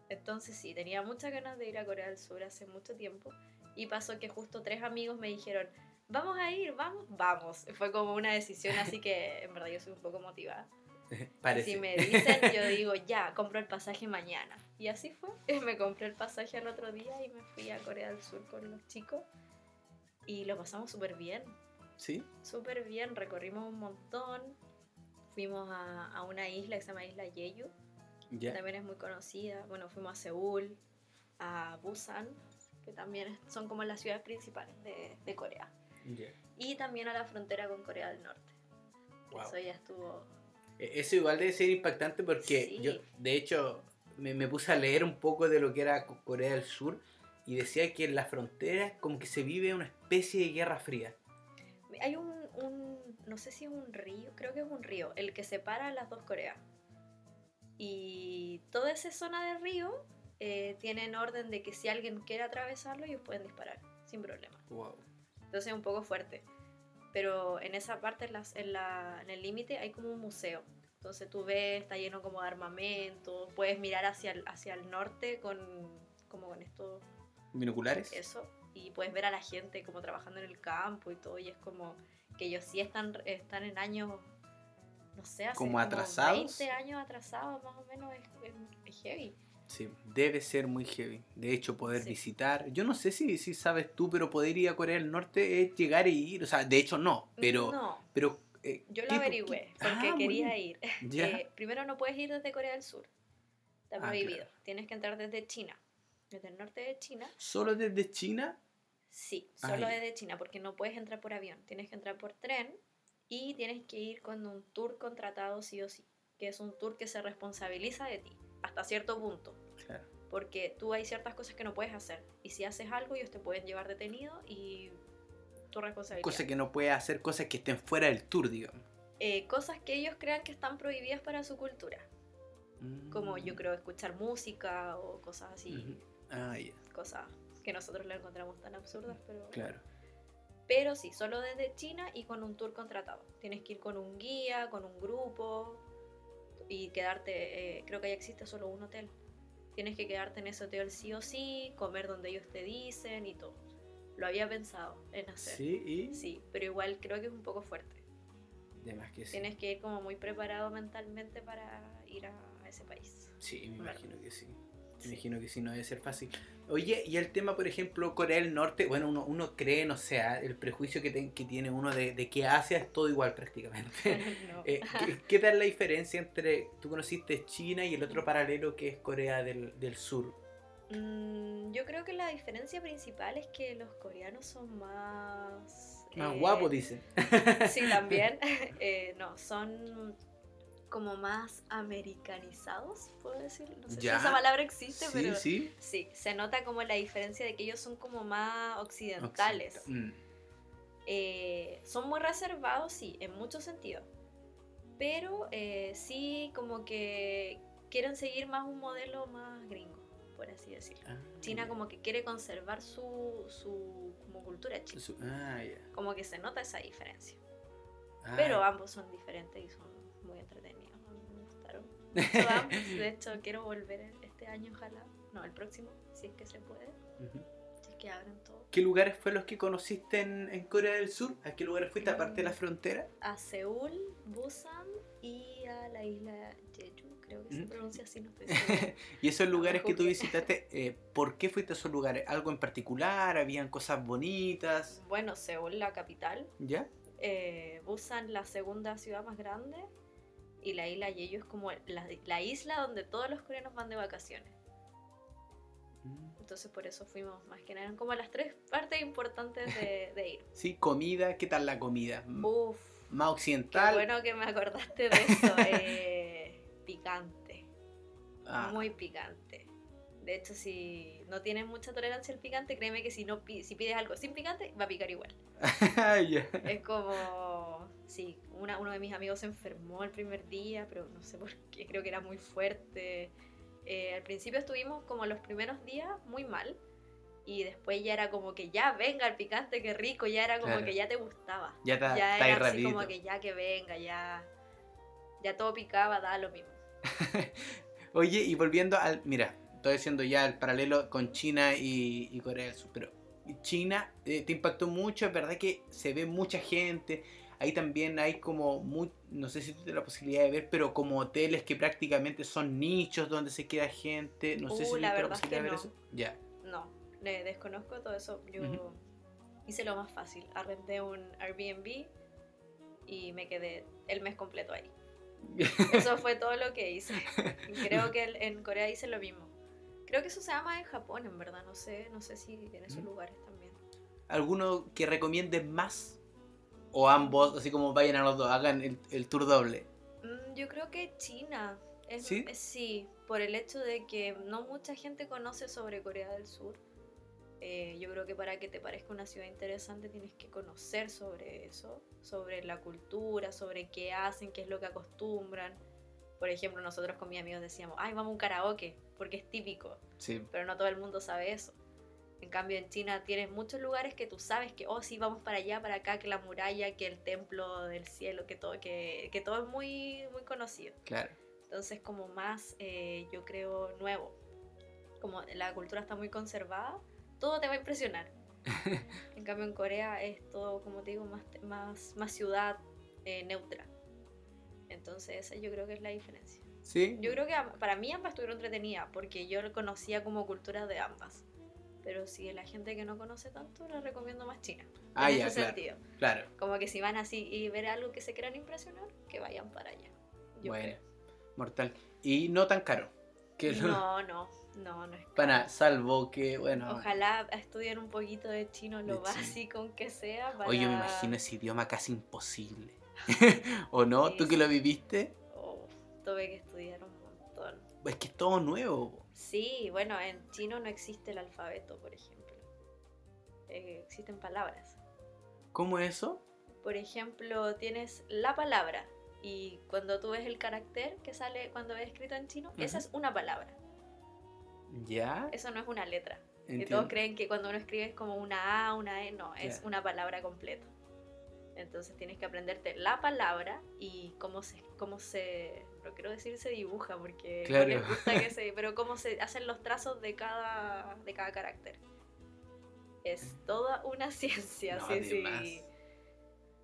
Entonces sí, tenía muchas ganas de ir a Corea del Sur hace mucho tiempo y pasó que justo tres amigos me dijeron, vamos a ir, vamos, vamos. Fue como una decisión así que en verdad yo soy un poco motivada. Si me dicen, yo digo, ya, compro el pasaje mañana. Y así fue. Me compré el pasaje al otro día y me fui a Corea del Sur con los chicos. Y lo pasamos súper bien. ¿Sí? Súper bien, recorrimos un montón. Fuimos a, a, una isla que se llama Isla Jeju. Ya. También es muy conocida. Bueno, fuimos a Seúl, a Busan, que también son como las ciudades principales de, de Corea. Ya. Y también a la frontera con Corea del Norte. Wow. Eso ya estuvo E- Eso igual debe ser impactante porque Sí. yo, de hecho, me, me puse a leer un poco de lo que era Co- Corea del Sur y decía que en la frontera como que se vive una especie de guerra fría. Hay un, un- no sé si es un río, creo que es un río, el que separa las dos Coreas. Y toda esa zona del río eh, tienen orden de que si alguien quiere atravesarlo, ellos pueden disparar, sin problema. Wow. Entonces es un poco fuerte. Pero en esa parte, en, las- en la- en el límite, hay como un museo. Entonces tú ves, está lleno como de armamento, puedes mirar hacia el, hacia el norte con, como con esto, ¿Binoculares? eso y puedes ver a la gente como trabajando en el campo y todo y es como que ellos sí están, están en años no sé, hace ¿Como atrasados? 20 años atrasados más o menos es- es heavy. Sí, debe ser muy heavy. De hecho, poder Sí. visitar. Yo no sé si, si sabes tú, pero poder ir a Corea del Norte es llegar e ir. O sea, de hecho, no. Pero. no, pero eh, yo lo ¿qué- averigüé porque Ah, quería ir. Eh, primero no puedes ir desde Corea del Sur. Está Ah, prohibido. claro. Tienes que entrar desde China. Desde el norte de China. Solo desde China. Sí, Ah, solo ya. desde China, porque no puedes entrar por avión, tienes que entrar por tren y tienes que ir con un tour contratado sí o sí, que es un tour que se responsabiliza de ti, hasta cierto punto, Claro. porque tú hay ciertas cosas que no puedes hacer y si haces algo ellos te pueden llevar detenido y tu responsabilidad. Cosa que no puede hacer cosas que estén fuera del tour, digamos. Eh, cosas que ellos crean que están prohibidas para su cultura, como Mm. yo creo escuchar música o cosas así. Ah, ya, cosas que nosotros le encontramos tan absurdas, pero... claro. Pero sí, solo desde China y con un tour contratado. Tienes que ir con un guía, con un grupo y quedarte, eh, creo que ya existe solo un hotel. Tienes que quedarte en ese hotel sí o sí, comer donde ellos te dicen y todo. Lo había pensado en hacer. Sí, y. Sí, pero igual creo que es un poco fuerte. Además que sí. Tienes que ir como muy preparado mentalmente para ir a, a ese país. Sí, me imagino que sí. Imagino que sí, no debe ser fácil. Oye, y el tema, por ejemplo, Corea del Norte, bueno, uno, uno cree, no sé, ah, el prejuicio que, te- que tiene uno de, de que Asia es todo igual prácticamente. No. Eh, ¿qué, qué tal la diferencia entre, tú conociste China y el otro paralelo que es Corea del, del Sur? Mm, yo creo que la diferencia principal es que los coreanos son más... Más eh, guapo, dicen. Sí, también. Eh, no, son como más americanizados, puedo decir. No sé Ya. si esa palabra existe, Sí, pero sí. sí, se nota como la diferencia de que ellos son como más occidentales. Mm, Eh, son muy reservados, sí, en muchos sentidos. Pero eh, sí como que quieren seguir más un modelo más gringo, por así decirlo. ah, China como que quiere conservar su, su como cultura china. Su- Ah. Como que se nota esa diferencia. Ah, Pero ambos son diferentes y son muy entretenidos. Ambos. De hecho, quiero volver este año, ojalá. No, el próximo, si es que se puede. ujú. Si es que abren todo. ¿Qué lugares fue los que conociste en, en Corea del Sur? ¿A qué lugares fuiste aparte de la frontera? A Seúl, Busan y a la isla Jeju. Creo que se Mm. pronuncia así, no estoy segura. Y esos lugares que tú visitaste, eh, ¿por qué fuiste a esos lugares? ¿Algo en particular? ¿Habían cosas bonitas? bueno, Seúl, la capital. ¿Ya? eh, Busan, la segunda ciudad más grande. Y la isla Jeju es como la, la isla donde todos los coreanos van de vacaciones. Mm. Entonces por eso fuimos más que nada. Eran como las tres partes importantes de, de ir. Sí, comida, ¿qué tal la comida? M- Uf, ¿Más qué occidental? bueno que me acordaste de eso. eh, picante, Ah, muy picante. De hecho, si no tienes mucha tolerancia al picante, créeme que si no si pides algo sin picante, va a picar igual. ya. Es como, sí, una- uno de mis amigos se enfermó el primer día, pero no sé por qué, creo que era muy fuerte. Eh, al principio estuvimos como los primeros días muy mal y después ya era como que ya venga el picante, qué rico, ya era como Claro. que ya te gustaba. Ya está, ya era así rapidito. como que ya que venga, ya, ya todo picaba, da lo mismo. Oye, y volviendo al. Mira, estoy haciendo ya el paralelo con China y, y Corea del Sur, pero China eh, te impactó mucho, es verdad que se ve mucha gente. Ahí también hay como, muy, no sé si tienes la posibilidad de ver, pero como hoteles que prácticamente son nichos donde se queda gente. No sé Uh, si la tienes la verdad es posibilidad de ver no. eso. Ya. No, le desconozco todo eso. Yo hice lo más fácil. Arrendé un Airbnb y me quedé el mes completo ahí. Eso fue todo lo que hice. Creo que en Corea hice lo mismo. Creo que eso se llama en Japón, en verdad. No sé, no sé si en esos lugares también. ¿Alguno que recomiendes más? O ambos, así como vayan a los dos, hagan el, el tour doble. Mm, yo creo que China. Es, ¿Sí? es- sí, por el hecho de que no mucha gente conoce sobre Corea del Sur. Eh, yo creo que para que te parezca una ciudad interesante tienes que conocer sobre eso, sobre la cultura, sobre qué hacen, qué es lo que acostumbran. Por ejemplo, nosotros con mis amigos decíamos, ay, vamos a un karaoke, porque es típico, Sí. pero no todo el mundo sabe eso. En cambio, en China tienes muchos lugares que tú sabes que, oh, sí, vamos para allá, para acá, que la muralla, que el templo del cielo, que todo, que, que todo es muy, muy conocido. Claro. Entonces, como más, eh, yo creo, nuevo. Como la cultura está muy conservada, todo te va a impresionar. en cambio, en Corea es todo, como te digo, más, más, más ciudad eh, neutra. Entonces, esa yo creo que es la diferencia. ¿Sí? Yo creo que para mí ambas estuvieron entretenidas, porque yo conocía como culturas de ambas. Pero si la gente que no conoce tanto, les recomiendo más China. Ah, en ya, ese claro. sentido. Claro. Como que si van así y ver algo que se quieran impresionar, que vayan para allá. Yo bueno, creo. mortal. Y no tan caro. Que No, no, no, no es caro. Pana, salvo que, bueno. Ojalá estudien un poquito de chino, lo De básico aunque sea. Para... Oye, me imagino ese idioma casi imposible. ¿O no? Sí, ¿Tú que lo viviste? Oh, tuve que estudiar un montón. Es que es todo nuevo. Sí, bueno, en chino no existe el alfabeto, por ejemplo. Eh, existen palabras. ¿Cómo es eso? Por ejemplo, tienes la palabra y cuando tú ves el carácter que sale cuando es escrito en chino, esa es una palabra. ¿Ya? Eso no es una letra. Y todos creen que cuando uno escribe es como una A, una E, no, es una palabra completa. Entonces tienes que aprenderte la palabra y cómo se, cómo se, no quiero decir se dibuja porque no Claro. les gusta que se, pero cómo se hacen los trazos de cada, de cada carácter. Es toda una ciencia, No, sí, sí.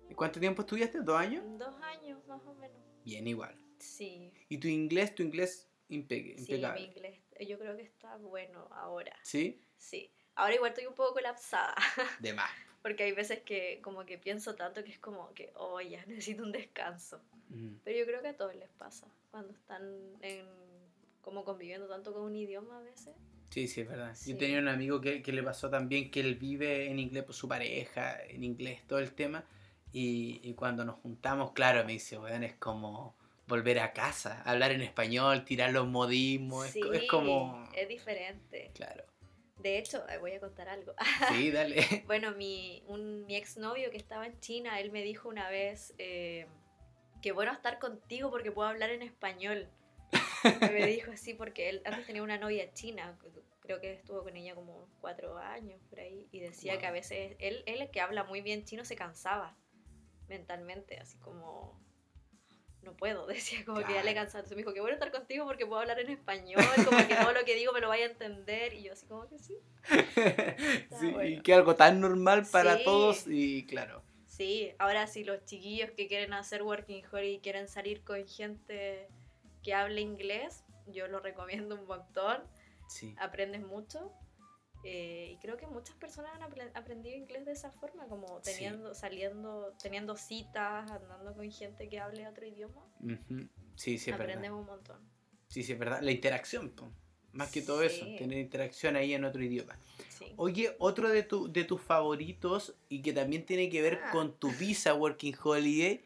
¿Y ¿Cuánto tiempo estudiaste? ¿Dos años? Dos años más o menos. Bien, igual. Sí, ¿Y tu inglés? Tu inglés impe- sí, impecable. mi inglés, yo creo que está bueno ahora. ¿Sí? Sí. Ahora igual estoy un poco colapsada. De más. Porque hay veces que como que pienso tanto que es como que, oh, ya necesito un descanso. Mm. Pero yo creo que a todos les pasa cuando están en, como conviviendo tanto con un idioma a veces. Sí, sí, es verdad. Sí. Yo tenía un amigo que, que le pasó también que él vive en inglés por su pareja, en inglés, todo el tema. Y, y cuando nos juntamos, claro, me dice, weón, es como volver a casa, hablar en español, tirar los modismos, es sí, co- es, como... es diferente. Claro. De hecho, voy a contar algo. Sí, dale. bueno, mi, un, mi exnovio que estaba en China, él me dijo una vez eh, que bueno estar contigo porque puedo hablar en español. me dijo así porque él antes tenía una novia china, creo que estuvo con ella como cuatro años por ahí, y decía Wow. que a veces él, él que habla muy bien chino se cansaba mentalmente, así como no puedo, decía como que ya le cansaba. Entonces me dijo que bueno estar contigo porque puedo hablar en español, como que todo lo que digo me lo vaya a entender, y yo así como que sí. sí, bueno. y que algo tan normal para Sí. todos y claro. Sí, ahora sí, los chiquillos que quieren hacer working holiday y quieren salir con gente que hable inglés, yo lo recomiendo un montón. Sí. Aprendes mucho. Eh, y creo que muchas personas han apre- aprendido inglés de esa forma, como Sí. teniendo, saliendo, teniendo citas, andando con gente que hable otro idioma. Sí, sí, es aprendes verdad. un montón. Sí, sí, es verdad. La interacción, po. más que todo eso, tener interacción ahí en otro idioma. Sí. Oye, otro de, tu, de tus favoritos y que también tiene que ver Ah. con tu visa Working Holiday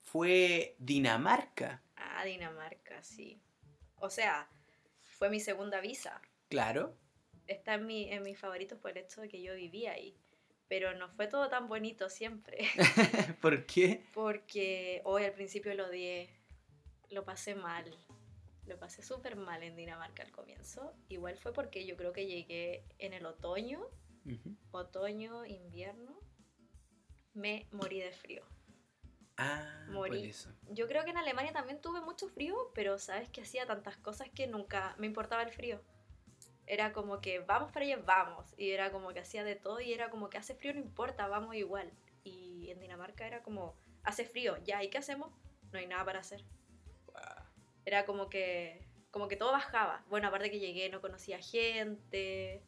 fue Dinamarca. Ah, Dinamarca, sí. O sea, fue mi segunda visa. Claro. Está en, mi, en mis favoritos por el hecho de que yo vivía ahí. Pero no fue todo tan bonito siempre. ¿Por qué? Porque hoy al principio lo odié. Lo pasé mal. Lo pasé súper mal en Dinamarca al comienzo. Igual fue porque yo creo que llegué en el otoño, otoño, invierno. Me morí de frío. Ah, Morí. eso. Yo creo que en Alemania también tuve mucho frío, pero sabes que hacía tantas cosas que nunca me importaba el frío. Era como que vamos para allá, vamos. Y era como que hacía de todo y era como que hace frío, no importa, vamos igual. Y en Dinamarca era como hace frío, ya, ¿y qué hacemos? No hay nada para hacer. Era como que, como que todo bajaba. Bueno, aparte que llegué, no conocía gente,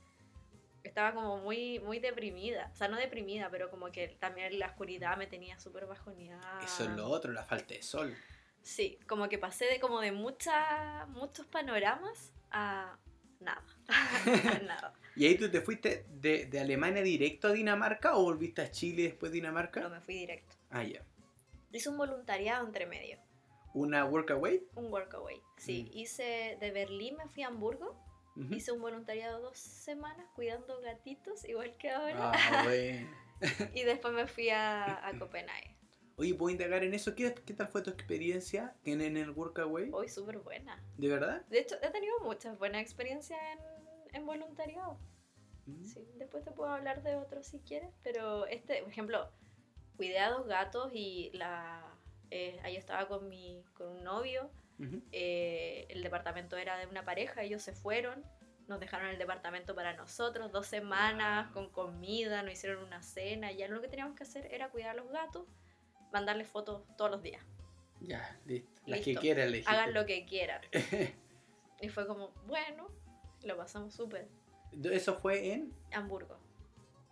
estaba como muy, muy deprimida. O sea, no deprimida, pero como que también la oscuridad me tenía súper bajoneada. Eso es lo otro, la falta de sol. Sí, como que pasé de como de mucha, muchos panoramas a nada. ¿Y ahí tú te fuiste de, de, Alemania directo a Dinamarca o volviste a Chile y después Dinamarca? No, me fui directo. Ah, ya. Hice un voluntariado entre medio. ¿Una workaway? Un workaway, sí. Mm. Hice de Berlín, me fui a Hamburgo. Hice un voluntariado dos semanas cuidando gatitos, igual que ahora. Ah, bueno. y después me fui a, a Copenhague. Oye, ¿puedo indagar en eso? ¿Qué, qué tal fue tu experiencia en, en el Workaway? Hoy súper buena. ¿De verdad? De hecho, he tenido muchas buenas experiencias en, en voluntariado. Mm. Sí, después te puedo hablar de otros si quieres, pero este, por ejemplo, cuidé a dos gatos y la, eh, ahí estaba con, mi, con un novio, eh, el departamento era de una pareja, ellos se fueron, nos dejaron el departamento para nosotros, dos semanas con comida, nos hicieron una cena, ya lo que teníamos que hacer era cuidar a los gatos, mandarles fotos todos los días. Ya, listo. Las que quieran, Hagan lo que quieran. y fue como, bueno, lo pasamos súper. ¿Eso fue en? Hamburgo.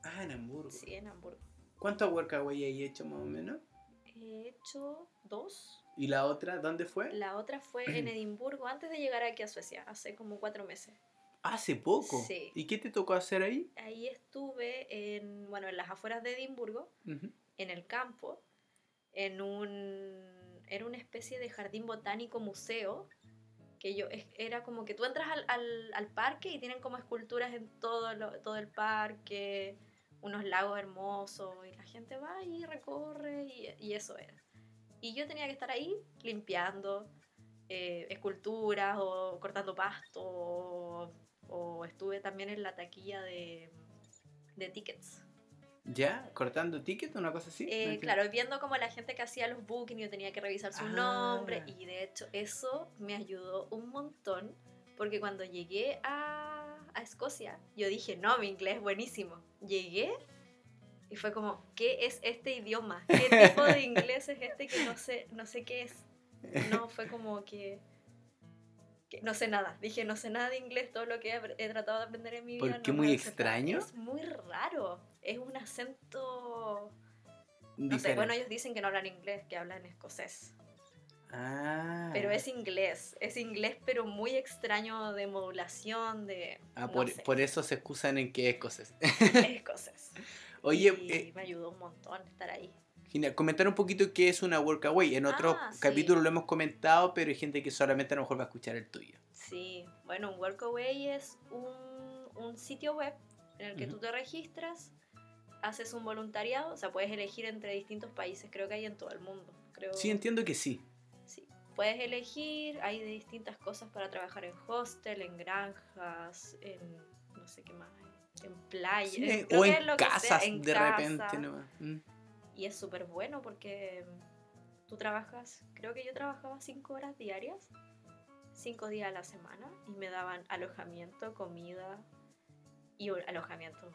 Ah, en Hamburgo. Sí, en Hamburgo. ¿Cuántos workaway hay hecho más o menos? He hecho dos. ¿Y la otra dónde fue? La otra fue en Edimburgo, antes de llegar aquí a Suecia, hace como cuatro meses. ¿Hace poco? Sí. ¿Y qué te tocó hacer ahí? Ahí estuve en, bueno, en las afueras de Edimburgo, en el campo, en un, era una especie de jardín botánico museo que yo era como que tú entras al, al, parque y tienen como esculturas en todo, lo, todo el parque, unos lagos hermosos, y la gente va y recorre, y, y eso era. Y yo tenía que estar ahí limpiando eh, esculturas o cortando pasto, o, o, estuve también en la taquilla de, de tickets. ¿Ya? ¿Cortando tickets o una cosa así? Eh, claro, viendo como la gente que hacía los bookings, yo tenía que revisar su nombre y de hecho eso me ayudó un montón porque cuando llegué a, a, Escocia, yo dije, no, mi inglés es buenísimo. Llegué y fue como, ¿qué es este idioma? ¿Qué tipo de inglés es este que no sé, no sé qué es? No, fue como que no sé nada. Dije, no sé nada de inglés, todo lo que he, tratado de aprender en mi vida. ¿Por qué muy extraño? Es muy raro. Es un acento... No sé, bueno, ellos dicen que no hablan inglés, que hablan escocés. Ah. Pero es inglés, es inglés pero muy extraño de modulación, de... Ah, por, por, eso se excusan en que es escocés. escocés. Oye, y eh, me ayudó un montón estar ahí. Comentar un poquito qué es una workaway. En otro Ah, capítulo sí. lo hemos comentado, pero hay gente que solamente a lo mejor va a escuchar el tuyo. Sí, bueno, un workaway es un, un sitio web en el que Ujú. tú te registras, haces un voluntariado, o sea, puedes elegir entre distintos países, creo que hay en todo el mundo. Creo, Sí, entiendo que sí. Sí. Puedes elegir, hay de distintas cosas para trabajar en hostel, en granjas, en no sé qué más, en playa. Sí, creo o en sea, casas en de casa. repente. ¿no? Mm. Y es súper bueno porque tú trabajas, creo que yo trabajaba cinco horas diarias, cinco días a la semana, y me daban alojamiento, comida y un alojamiento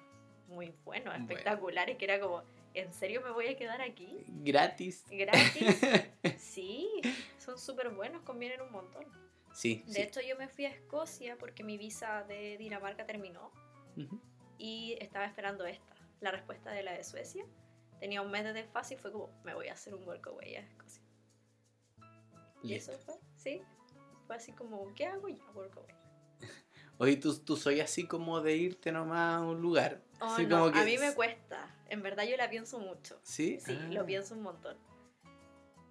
muy bueno, Bueno. espectacular, y que era como, ¿en serio me voy a quedar aquí? Gratis. Gratis. Sí, son súper buenos, convienen un montón. Sí, De sí. hecho, yo me fui a Escocia porque mi visa de Dinamarca terminó y estaba esperando esta, la respuesta de la de Suecia. Tenía un mes de desfase y fue como, me voy a hacer un workaway a Escocia. Y eso fue, sí. Fue así como, ¿qué hago ya? Workaway. Oye, tú, tú soy así como de irte nomás a un lugar. Oh, Así no, como que- a mí me cuesta. En verdad yo la pienso mucho. ¿Sí? Sí, Ah. lo pienso un montón.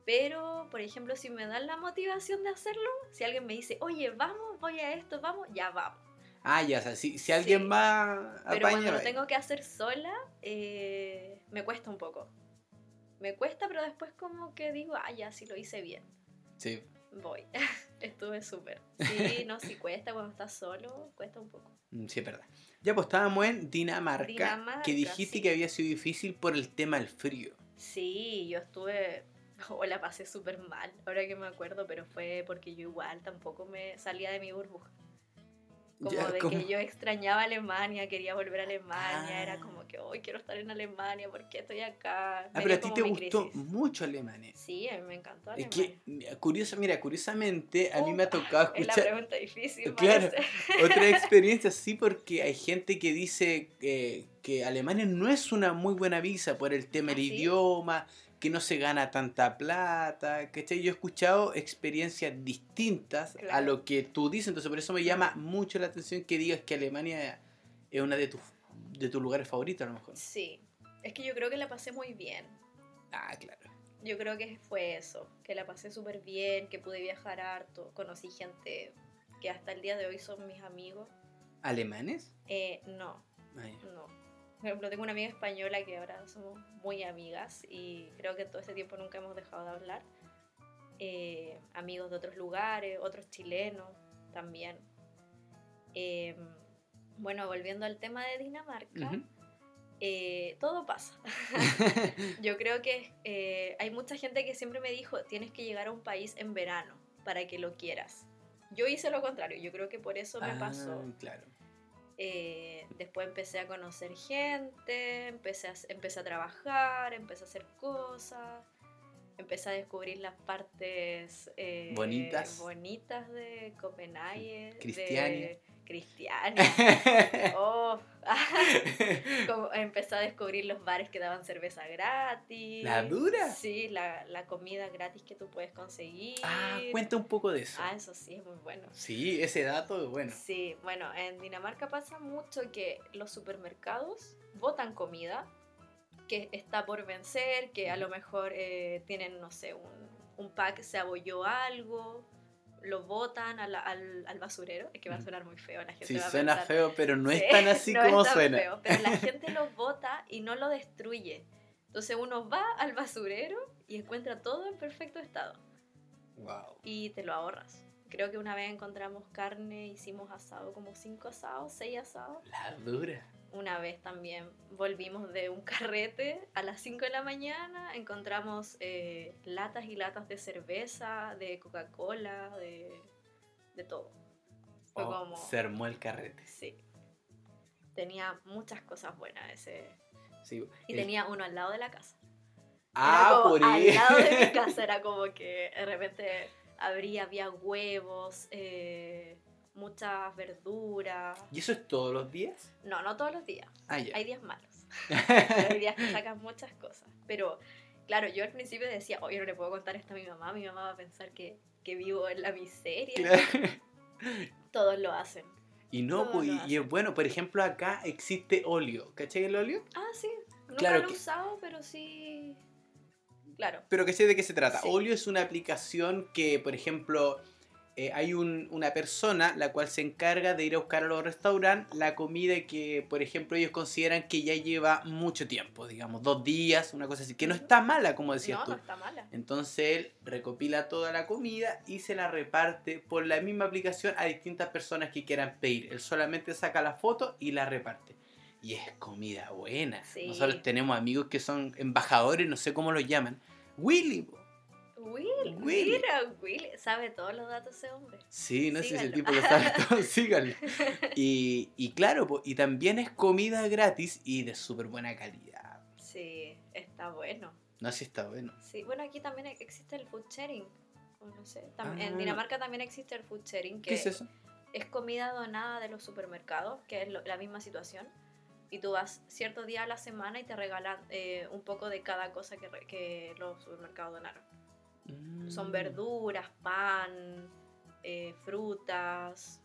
Pero, por ejemplo, si me dan la motivación de hacerlo, si alguien me dice, oye, vamos, voy a esto, vamos, ya vamos. Ah, ya, o sea, si, si alguien Sí. va a Pero cuando lo tengo que hacer sola, eh, me cuesta un poco. Me cuesta, pero después como que digo, ah, ya, sí lo hice bien. Sí. Voy. Estuve súper. Sí, no, sí cuesta cuando estás solo, cuesta un poco. Mm, Sí, es verdad. Ya, pues estábamos en Dinamarca, Dinamarca, que dijiste sí. que había sido difícil por el tema del frío. Sí, yo estuve, o la pasé súper mal, ahora que me acuerdo, pero fue porque yo igual tampoco me salía de mi burbuja. Como Ya, de ¿cómo? que yo extrañaba Alemania, quería volver a Alemania, Ah. era como que hoy quiero estar en Alemania, ¿por qué estoy acá? Ah, Me pero a ti te gustó crisis. mucho Alemania. Sí, a mí me encantó Es Alemania. que, curioso, mira, curiosamente, a mí me ha Uh, tocado Es la escuchar pregunta difícil, Claro. otra experiencia, sí, porque hay gente que dice que, que Alemania no es una muy buena visa por el tema ¿Ah, del sí? idioma, que no se gana tanta plata, ¿cachai? Yo he escuchado experiencias distintas a lo que tú dices, entonces por eso me llama mucho la atención que digas que Alemania es una de tus de tus lugares favoritos a lo mejor. Sí, es que yo creo que la pasé muy bien. Ah, claro. Yo creo que fue eso, que la pasé súper bien, que pude viajar harto, conocí gente que hasta el día de hoy son mis amigos. ¿Alemanes? Eh, no, no. Por ejemplo, tengo una amiga española que ahora somos muy amigas y creo que todo este tiempo nunca hemos dejado de hablar. Eh, amigos de otros lugares, otros chilenos también. Eh, bueno, volviendo al tema de Dinamarca, eh, todo pasa. Yo creo que eh, hay mucha gente que siempre me dijo, tienes que llegar a un país en verano para que lo quieras. Yo hice lo contrario, yo creo que por eso me Ah, pasó. Claro. Eh, después empecé a conocer gente, empecé a, empecé a trabajar, empecé a hacer cosas, empecé a descubrir las partes eh, Bonitas. bonitas de Copenhague, Cristiania. de Cristiania. Oh, como empecé a descubrir los bares que daban cerveza gratis. ¿La dura? Sí, la, la comida gratis que tú puedes conseguir. ah, cuenta un poco de eso. Ah, eso sí, es muy bueno. Sí, ese dato es bueno. Sí, bueno, en Dinamarca pasa mucho que los supermercados botan comida que está por vencer, que a lo mejor eh, tienen, no sé, un, un pack se abolló algo, lo botan al, al, al basurero. Es que va a sonar muy feo, la gente Sí, va a suena pensar, feo, pero no es tan así no es como tan suena. feo, pero la gente lo bota y no lo destruye. Entonces uno va al basurero y encuentra todo en perfecto estado Wow. y te lo ahorras. Creo que una vez encontramos carne, hicimos asado, como cinco asados, seis asados. La dura. Una vez también volvimos de un carrete a las 5 de la mañana, encontramos eh, latas y latas de cerveza, de Coca-Cola, de, de todo. Fue Oh, como... Se armó el carrete. Sí. Tenía muchas cosas buenas ese. Sí. Y tenía uno al lado de la casa. Era Ah, como por al lado de mi casa era como que de repente abría, había huevos, eh, muchas verduras. ¿Y eso es todos los días? No, no todos los días. Ah. Hay días malos. Hay días que sacan muchas cosas. Pero, claro, yo al principio decía, oye, no le puedo contar esto a mi mamá. Mi mamá va a pensar que, que vivo en la miseria. Claro. Todos lo hacen. Y no, pues, y- es bueno, por ejemplo, acá existe óleo. ¿Cachai el óleo? Ah, sí. Nunca Claro lo he que- usado, pero sí. Claro. Pero que sé de qué se trata. Sí. Olio es una aplicación que, por ejemplo, eh, hay un- una persona la cual se encarga de ir a buscar a los restaurantes la comida que, por ejemplo, ellos consideran que ya lleva mucho tiempo, digamos, dos días, una cosa así, que no está mala, como decías No, tú. no está mala. Entonces él recopila toda la comida y se la reparte por la misma aplicación a distintas personas que quieran pedir. Él solamente saca la foto y la reparte. Y es comida buena. Sí. Nosotros tenemos amigos que son embajadores, no sé cómo los llaman. Willy. Will, mira, Will sabe todos los datos ese hombre. Sí, no sé si ese Síganlo. tipo lo sabe todo, síganlo. Y, y claro, y también es comida gratis y de súper buena calidad. Sí, está bueno. No sé si está bueno. Sí, bueno, aquí también existe el food sharing. no sé. Ah. En Dinamarca también existe el food sharing, que ¿Qué es eso? es comida donada de los supermercados, que es lo- la misma situación. Y tú vas ciertos días a la semana y te regalan eh, un poco de cada cosa que, que los supermercados donaron. Son verduras, pan, eh, frutas,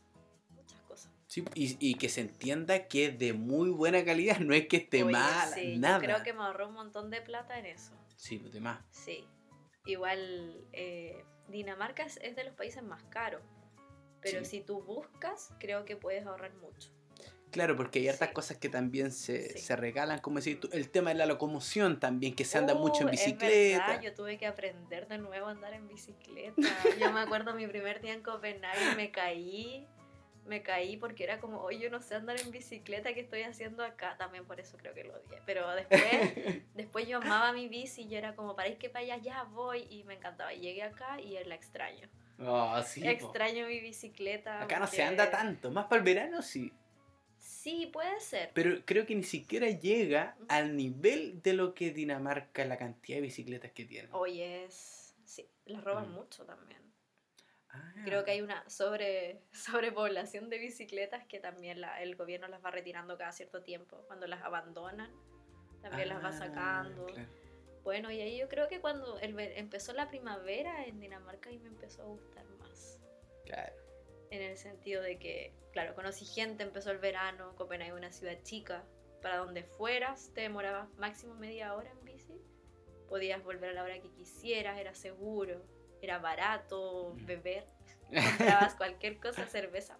muchas cosas. Sí, y, y que se entienda que es de muy buena calidad, no es que esté Oye, sí, yo nada. creo que me ahorró un montón de plata en eso. Sí, pues, de más. Sí. Igual eh, Dinamarca es, es de los países más caros. Pero Sí. si tú buscas, creo que puedes ahorrar mucho. Claro, porque hay hartas Sí. cosas que también se, Sí. se regalan, como decir el tema de la locomoción también, que se anda mucho en Uh, es bicicleta. verdad, yo tuve que aprender de nuevo a andar en bicicleta. Yo me acuerdo mi primer día en Copenhague me caí. Me caí porque era como, oye, yo no sé andar en bicicleta, ¿qué estoy haciendo acá? También por eso creo que lo odié. Pero después, después yo amaba mi bici y yo era como, para ir que para allá, ya voy. Y me encantaba. Llegué acá y la extraño. Ah, sí, po. extraño mi bicicleta. Acá no se anda tanto, más para el verano sí. Sí, puede ser. Pero creo que ni siquiera llega al nivel de lo que Dinamarca, la cantidad de bicicletas que tiene. Oye, es... Sí, las roban Mm. mucho también. Ah, Creo que hay una sobre, sobrepoblación de bicicletas que también la- el gobierno las va retirando cada cierto tiempo. Cuando las abandonan, también las va Ah, sacando. claro. Bueno, y ahí yo creo que cuando el empezó la primavera en Dinamarca, ahí me empezó a gustar más. Claro. En el sentido de que, claro, conocí gente, empezó el verano, Copenhague es una ciudad chica. Para donde fueras, te demorabas máximo media hora en bici. Podías volver a la hora que quisieras, era seguro, era barato Mm. beber. Comprabas cualquier cosa, cerveza.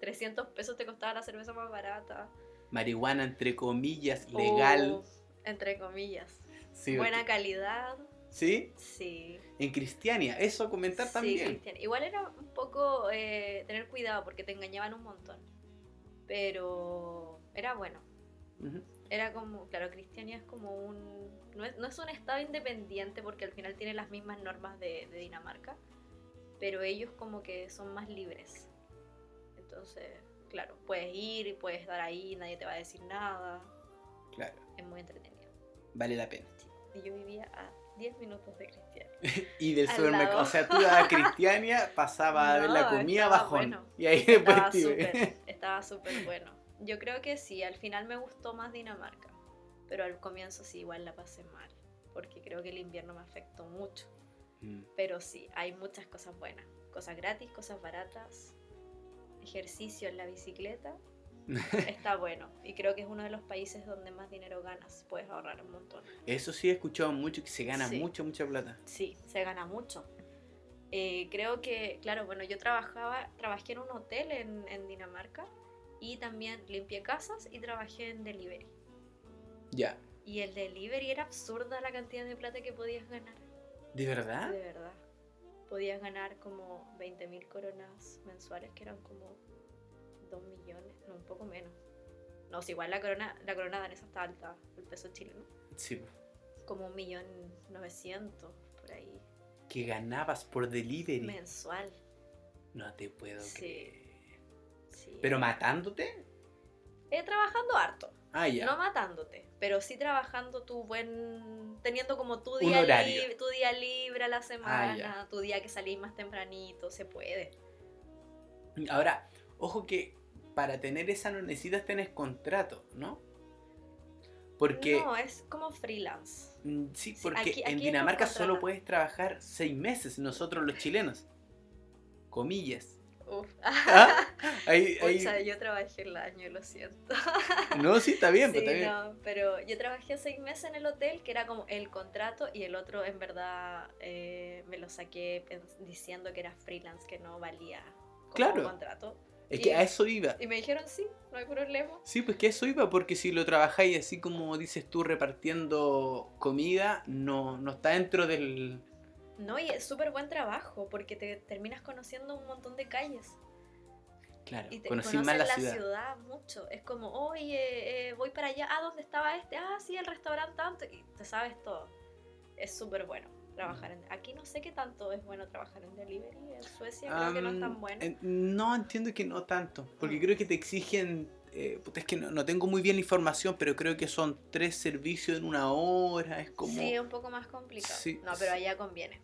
300 pesos te costaba la cerveza más barata. Marihuana, entre comillas, legal. Entre comillas. Sí, Buena calidad. ¿Sí? Sí. En Cristiania, eso comentar Sí, también. Cristian. Igual era un poco eh, tener cuidado porque te engañaban un montón. Pero era bueno. Ujú. Era como, claro, Cristiania es como un... No es, no es un estado independiente porque al final tiene las mismas normas de, de Dinamarca, pero ellos como que son más libres. Entonces, claro, puedes ir y puedes estar ahí, nadie te va a decir nada. Claro, Es muy entretenido. vale la pena. Sí. Y yo vivía a 10 minutos de Cristiania. Y del Al supermercado, lado. o sea, tú ibas a Cristiania, pasaba a ver la comida bajón. bueno. Y ahí después Estaba súper, estaba súper bueno. Yo creo que sí, al final me gustó más Dinamarca, pero al comienzo sí, igual la pasé mal, porque creo que el invierno me afectó mucho. Mm. Pero sí, hay muchas cosas buenas, cosas gratis, cosas baratas, ejercicio en la bicicleta, está bueno. Y creo que es uno de los países donde más dinero ganas, puedes ahorrar un montón. Eso sí he escuchado mucho, que se gana Sí. mucho, mucha plata. Sí, se gana mucho. Eh, creo que, claro, bueno, yo trabajaba, trabajé en un hotel en, en Dinamarca y también limpié casas y trabajé en delivery. Ya. Y el delivery era absurda la cantidad de plata que podías ganar, ¿De verdad? de verdad. Podías ganar como 20 mil coronas mensuales, que eran como poco menos. No, si igual la corona, la corona danesa está alta, el peso chileno, Sí. como un millón novecientos por ahí, Que ganabas por delivery. mensual. No te puedo Sí. creer. Sí. ¿Pero matándote? Eh, trabajando harto, Ah, ya. no matándote, pero sí trabajando tu buen, teniendo como tu día, libre, tu día libre a la semana, ya. tu día que salís más tempranito, se puede. Ahora, ojo que para tener esa no necesitas tener contrato, ¿no? Porque, No, es como freelance. mm, sí, porque aquí- aquí en Dinamarca solo puedes trabajar seis meses, nosotros los chilenos. Comillas. Uf. Ah, Ahí, ahí- Pucha, yo trabajé el año, lo siento. No, sí, está bien, Sí, pues, está bien. no, pero yo trabajé seis meses en el hotel, que era como el contrato, y el otro en verdad eh, me lo saqué diciendo que era freelance, que no valía como Claro. contrato. Es que a eso iba. Y me dijeron, sí, no hay problema. Sí, pues que a eso iba, porque si lo trabajáis así como dices tú, repartiendo comida, no, no está dentro del... No, y es súper buen trabajo, porque te terminas conociendo un montón de calles. Claro, Y te conocí conoces más la, la ciudad. ciudad. mucho. Es como, oye, eh, voy para allá. Ah, ¿dónde estaba este? Ah, sí, el restaurante tanto. Y te sabes todo. Es súper bueno trabajar en... Aquí no sé qué tanto es bueno trabajar en delivery. En Suecia creo que no es tan bueno. en- no entiendo que no tanto, porque Mm. creo que te exigen, eh, es que no, no tengo muy bien la información, pero creo que son tres servicios en una hora, es como... Sí, es un poco más complicado. Sí, no, pero sí. allá conviene.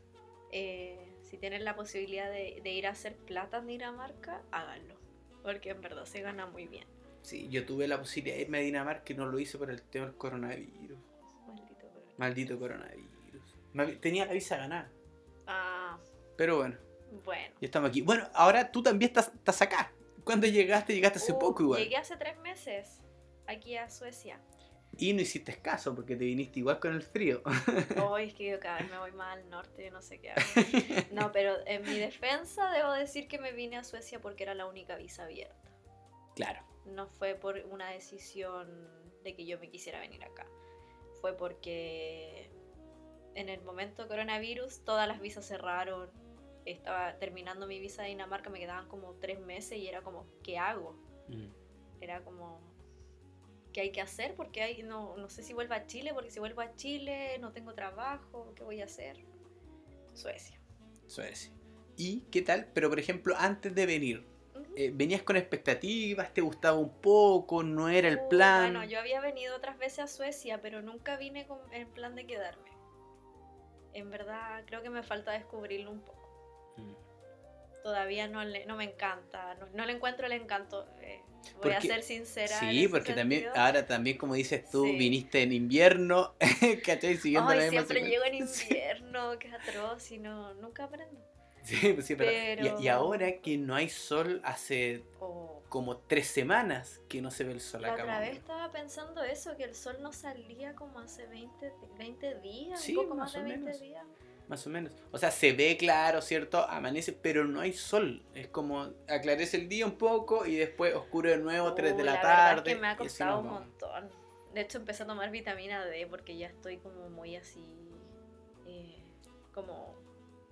Eh, si tienen la posibilidad de, de ir a hacer plata en Dinamarca, háganlo. Porque en verdad se gana muy bien. Sí, yo tuve la posibilidad de irme a Dinamarca y no lo hice por el tema del coronavirus. Maldito coronavirus. Maldito coronavirus. Tenía la visa ganada, Ah, pero bueno, bueno. ya estamos aquí. Bueno, ahora tú también estás, estás acá. ¿Cuándo llegaste? Llegaste hace Uh, poco igual. Llegué hace tres meses aquí a Suecia. Y no hiciste caso porque te viniste igual con el frío. Hoy es que yo cada vez me voy más al norte, no sé qué hago. No, pero en mi defensa debo decir que me vine a Suecia porque era la única visa abierta. claro. No fue por una decisión de que yo me quisiera venir acá. Fue porque en el momento coronavirus todas las visas cerraron. Estaba terminando mi visa de Dinamarca, me quedaban como tres meses y era como, ¿qué hago? Mm. Era como, ¿qué hay que hacer? Porque hay, no, no sé si vuelvo a Chile, porque si vuelvo a Chile no tengo trabajo, ¿qué voy a hacer? Suecia. Suecia. ¿Y qué tal? Pero por ejemplo, antes de venir, eh, ¿venías con expectativas? ¿Te gustaba un poco? ¿No era el Uh, plan? Bueno, yo había venido otras veces a Suecia, pero nunca vine con el plan de quedarme. En verdad, creo que me falta descubrirlo un poco. Mm. Todavía no, le, no me encanta, no, no le encuentro el encanto. eh, voy a ser sincera. Sí, porque también, ahora también como dices tú, Sí. viniste en invierno, ¿cachai? Siguiendo la Ay, misma siempre llego en Sí. invierno, que es atroz y no, nunca aprendo. Sí, pues sí, pero... y- Pero- Y, ahora que no hay sol hace O como tres semanas que no se ve el sol la acá. otra vez estaba pensando eso, que el sol no salía como hace 20, 20 días, Sí, un poco más más, de o 20 menos. días. Más o menos. O sea, se ve claro, ¿cierto? Amanece, pero no hay sol. Es como aclarece el día un poco y después oscuro de nuevo, 3 de Uy, la, la tarde. es que me ha costado un montón. De hecho, empecé a tomar vitamina D porque ya estoy como muy así, eh, como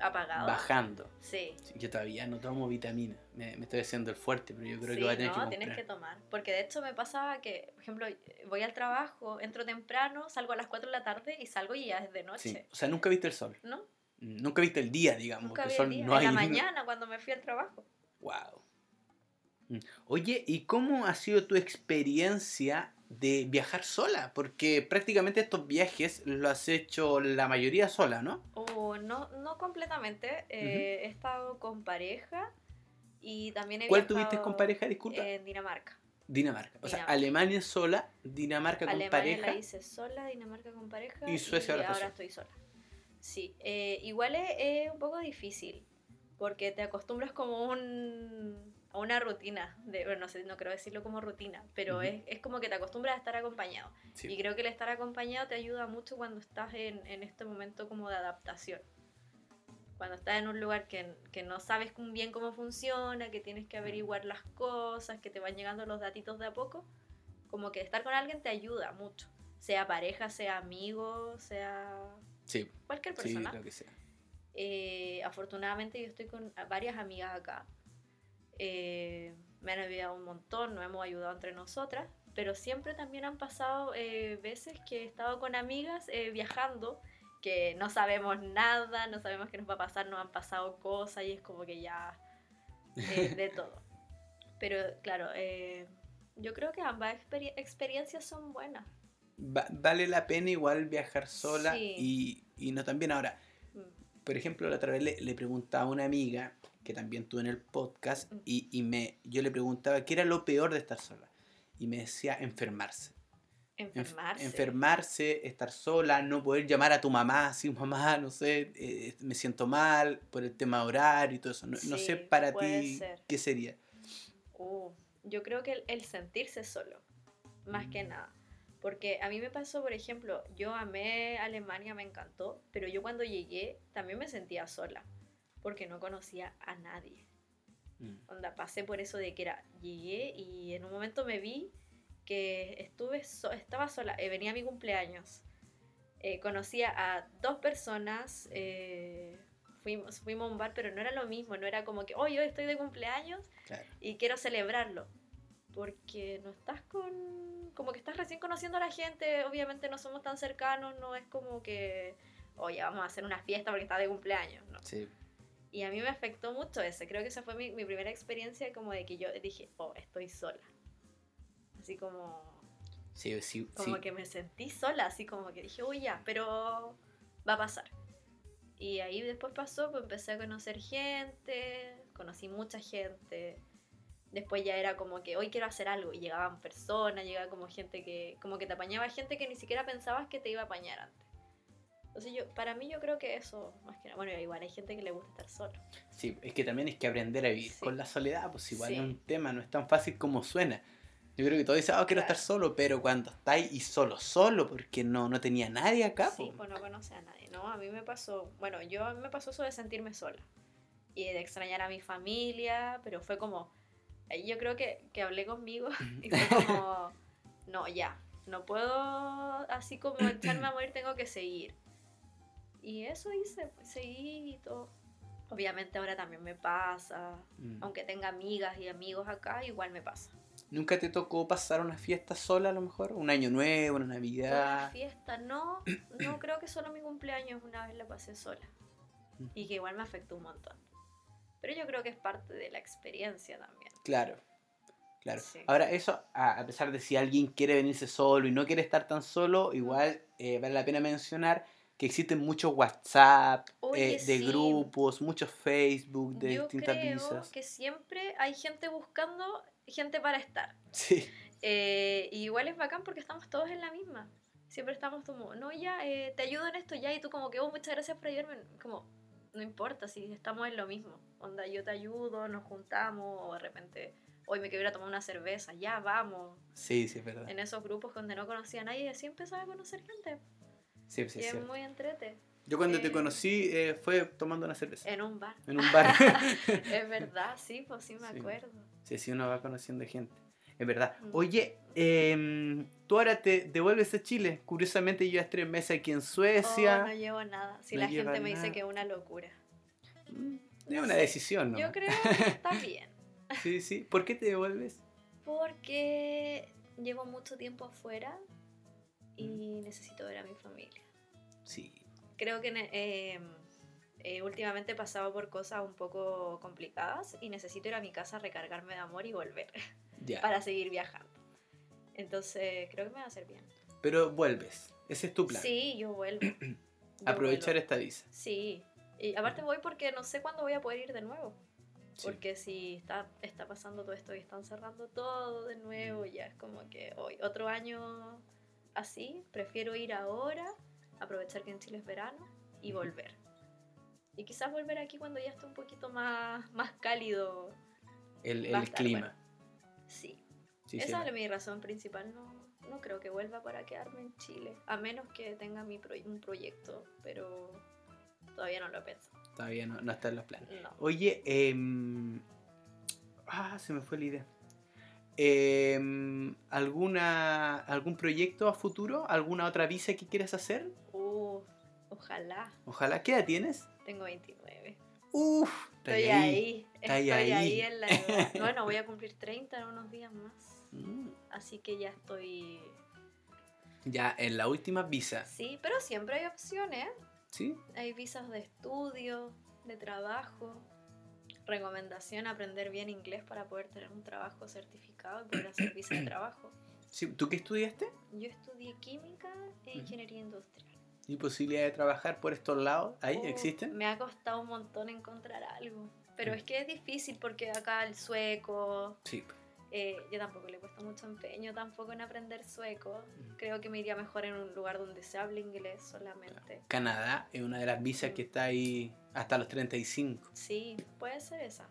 apagado. Bajando. Sí. Sí, Yo todavía no tomo vitamina. Me, me estoy haciendo el fuerte, pero yo creo sí, que voy a tener no, que comprar. tienes que tomar. Porque de hecho me pasaba que, por ejemplo, voy al trabajo, entro temprano, salgo a las 4 de la tarde y salgo y ya es de Sí. noche. O sea, nunca viste el sol. ¿No? Nunca viste el día, digamos. Nunca vi el sol día. no en hay. la mañana cuando me fui al trabajo. Wow. Mm. Oye, ¿y cómo ha sido tu experiencia de viajar sola? Porque prácticamente estos viajes los has hecho la mayoría sola, ¿no? No, no completamente. eh, He estado con pareja y también he ¿Cuál tuviste con pareja, disculpa? En Dinamarca. Dinamarca. O sea, Dinamarca. Alemania sola, Dinamarca con Alemania pareja. la hice sola, Dinamarca con pareja. Y Suecia ahora estás sola. estoy sola. Sí, eh, igual es, es un poco difícil porque te acostumbras como un, a una rutina. De, bueno, no sé, no creo decirlo como rutina, pero es, es como que te acostumbras a estar acompañado. Sí. Y creo que el estar acompañado te ayuda mucho cuando estás en, en este momento como de adaptación. Cuando estás en un lugar que, que no sabes bien cómo funciona, que tienes que averiguar las cosas, que te van llegando los datitos de a poco, como que estar con alguien te ayuda mucho. Sea pareja, sea amigo, sea Sí, cualquier sí, persona. lo que sea. Eh, afortunadamente yo estoy con varias amigas acá. Eh, me han ayudado un montón, nos hemos ayudado entre nosotras, pero siempre también han pasado eh, veces que he estado con amigas eh, viajando que no sabemos nada, no sabemos qué nos va a pasar, nos han pasado cosas y es como que ya eh, de todo. Pero claro, eh, yo creo que ambas experi- experiencias son buenas. Va- vale la pena igual viajar sola Sí. y, y no también ahora. Mm. Por ejemplo, la otra vez le, le preguntaba a una amiga que también tuve en el podcast Mm. y, y me, yo le preguntaba qué era lo peor de estar sola. Y me decía enfermarse. Enf- Enfermarse. enfermarse, estar sola, no poder llamar a tu mamá, así, mamá, no sé, eh, me siento mal por el tema horario y todo eso. No, no sé Sí, para ti ser. qué sería. Uh, yo creo que el, el sentirse solo, más que Mm. nada. Porque a mí me pasó, por ejemplo, yo amé Alemania, me encantó, pero yo cuando llegué también me sentía sola, porque no conocía a nadie. Mm. Onda, pasé por eso de que era, llegué y en un momento me vi que estuve so- estaba sola, eh, venía mi cumpleaños, eh, conocía a dos personas, eh, fuimos, fuimos a un bar, pero no era lo mismo, no era como que, hoy hoy estoy de cumpleaños Claro. y quiero celebrarlo. Porque no estás con. Como que estás recién conociendo a la gente, obviamente no somos tan cercanos, no es como que. Oye, vamos a hacer una fiesta porque está de cumpleaños, ¿no? Sí. Y a mí me afectó mucho ese. Creo que esa fue mi, mi primera experiencia, como de que yo dije, oh, estoy sola. Así como. Sí, sí, Como sí. que me sentí sola, así como que dije, uy, ya, pero va a pasar. Y ahí después pasó, pues empecé a conocer gente, conocí mucha gente. Después ya era como que hoy quiero hacer algo y llegaban personas, llegaba como gente que, como que te apañaba gente que ni siquiera pensabas que te iba a apañar antes. Entonces yo, para mí yo creo que eso, más que nada, bueno, igual hay gente que le gusta estar solo. Sí, es que también es que aprender a vivir Sí. con la soledad, pues igual Sí. es un tema, no es tan fácil como suena. Yo creo que todos dicen, ah, quiero Claro. estar solo, pero cuando estáis y solo, solo, porque no, no tenía nadie acá, Sí, po. pues no conoce a nadie, ¿no? A mí me pasó, bueno, yo a mí me pasó eso de sentirme sola y de extrañar a mi familia, pero fue como, ahí yo creo que, que hablé conmigo y fue como, no, ya, no puedo así como echarme a morir, tengo que seguir. Y eso hice, pues, seguí y todo. Obviamente ahora también me pasa, Mm. aunque tenga amigas y amigos acá, igual me pasa. ¿Nunca te tocó pasar una fiesta sola a lo mejor? ¿Un año nuevo, una Una Navidad? fiesta, no, no creo que solo mi cumpleaños una vez la pasé sola. Y que igual me afectó un montón. Pero yo creo que es parte de la experiencia también. Claro. Claro. Sí. Ahora, eso, a, a pesar de si alguien quiere venirse solo y no quiere estar tan solo, igual eh, vale la pena mencionar que existen muchos WhatsApp Oye, eh, de sí. grupos, muchos Facebook de Yo distintas creo visas. que siempre hay gente buscando gente para estar. Sí, Eh, y igual es bacán porque estamos todos en la misma. Siempre estamos como, no, ya, eh, te ayudo en esto ya, y tú como que, oh, muchas gracias por ayudarme. Como, no importa si estamos en lo mismo. Onda, yo te ayudo, nos juntamos, o de repente, hoy me quiero ir a tomar una cerveza, ya, vamos. sí, sí, es verdad. En esos grupos donde no conocía a nadie, y así empezaba a conocer gente. Sí, sí, y es muy entrete. Yo cuando te eh, conocí eh, fue tomando una cerveza En un bar. en un bar. es verdad, sí, pues sí me Sí. acuerdo. sí, sí, uno va conociendo gente. Es verdad. Mm. Oye, em, tú ahora te devuelves a Chile. Curiosamente, llevas tres meses aquí en Oh, Suecia. no llevo nada. Si no la gente me dice que es una locura. Mm, No es una sé. decisión, ¿no? Yo creo que está bien. Sí, sí. ¿Por qué te devuelves? Porque llevo mucho tiempo afuera y necesito ver a mi familia. Sí. Creo que eh, eh, últimamente he pasado por cosas un poco complicadas y necesito ir a mi casa a recargarme de amor y volver Ya. para seguir viajando. Entonces creo que me va a hacer bien. Pero vuelves. Ese es tu plan. Sí, yo vuelvo. Yo Aprovechar vuelvo. esta visa. Sí. Y aparte voy porque no sé cuándo voy a poder ir de nuevo. Sí. Porque si está, está pasando todo esto y están cerrando todo de nuevo, ya es como que hoy, otro año así, prefiero ir ahora, aprovechar que en Chile es verano y volver. Y quizás volver aquí cuando ya esté un poquito más, más cálido. El, el clima. bueno. Sí, esa es mi razón principal. No, no creo que vuelva para quedarme en Chile, a menos que tenga mi un proyecto, pero todavía no lo pensado. Todavía no, no está en los planes. No. Oye, em, ah, se me fue la idea. Em, ¿alguna, ¿Algún proyecto a futuro? ¿Alguna otra visa que quieras hacer? Uh, ojalá. Ojalá. ¿Qué edad tienes? Tengo 29. Uf, Estoy ahí. está Estoy ahí. ahí. en la edad. Bueno, voy a cumplir 30 en unos días más. Mm, Así que ya estoy. Ya, en la última visa. Sí, pero siempre hay opciones. ¿Sí? Hay visas de estudio, de trabajo. Recomendación: aprender bien inglés para poder tener un trabajo certificado y poder hacer visa de trabajo. sí. ¿Tú qué estudiaste? Yo estudié química e ingeniería industrial. ¿Y posibilidad de trabajar por estos lados? ¿Ahí Oh, existen? Me ha costado un montón encontrar algo. Pero Mm. es que es difícil porque acá el sueco, Sí. Eh, yo tampoco le cuesta mucho empeño tampoco en aprender sueco. Mm. Creo que me iría mejor en un lugar donde se hable inglés solamente. Canadá es una de las visas Mm. que está ahí hasta los 35. Sí, puede ser esa.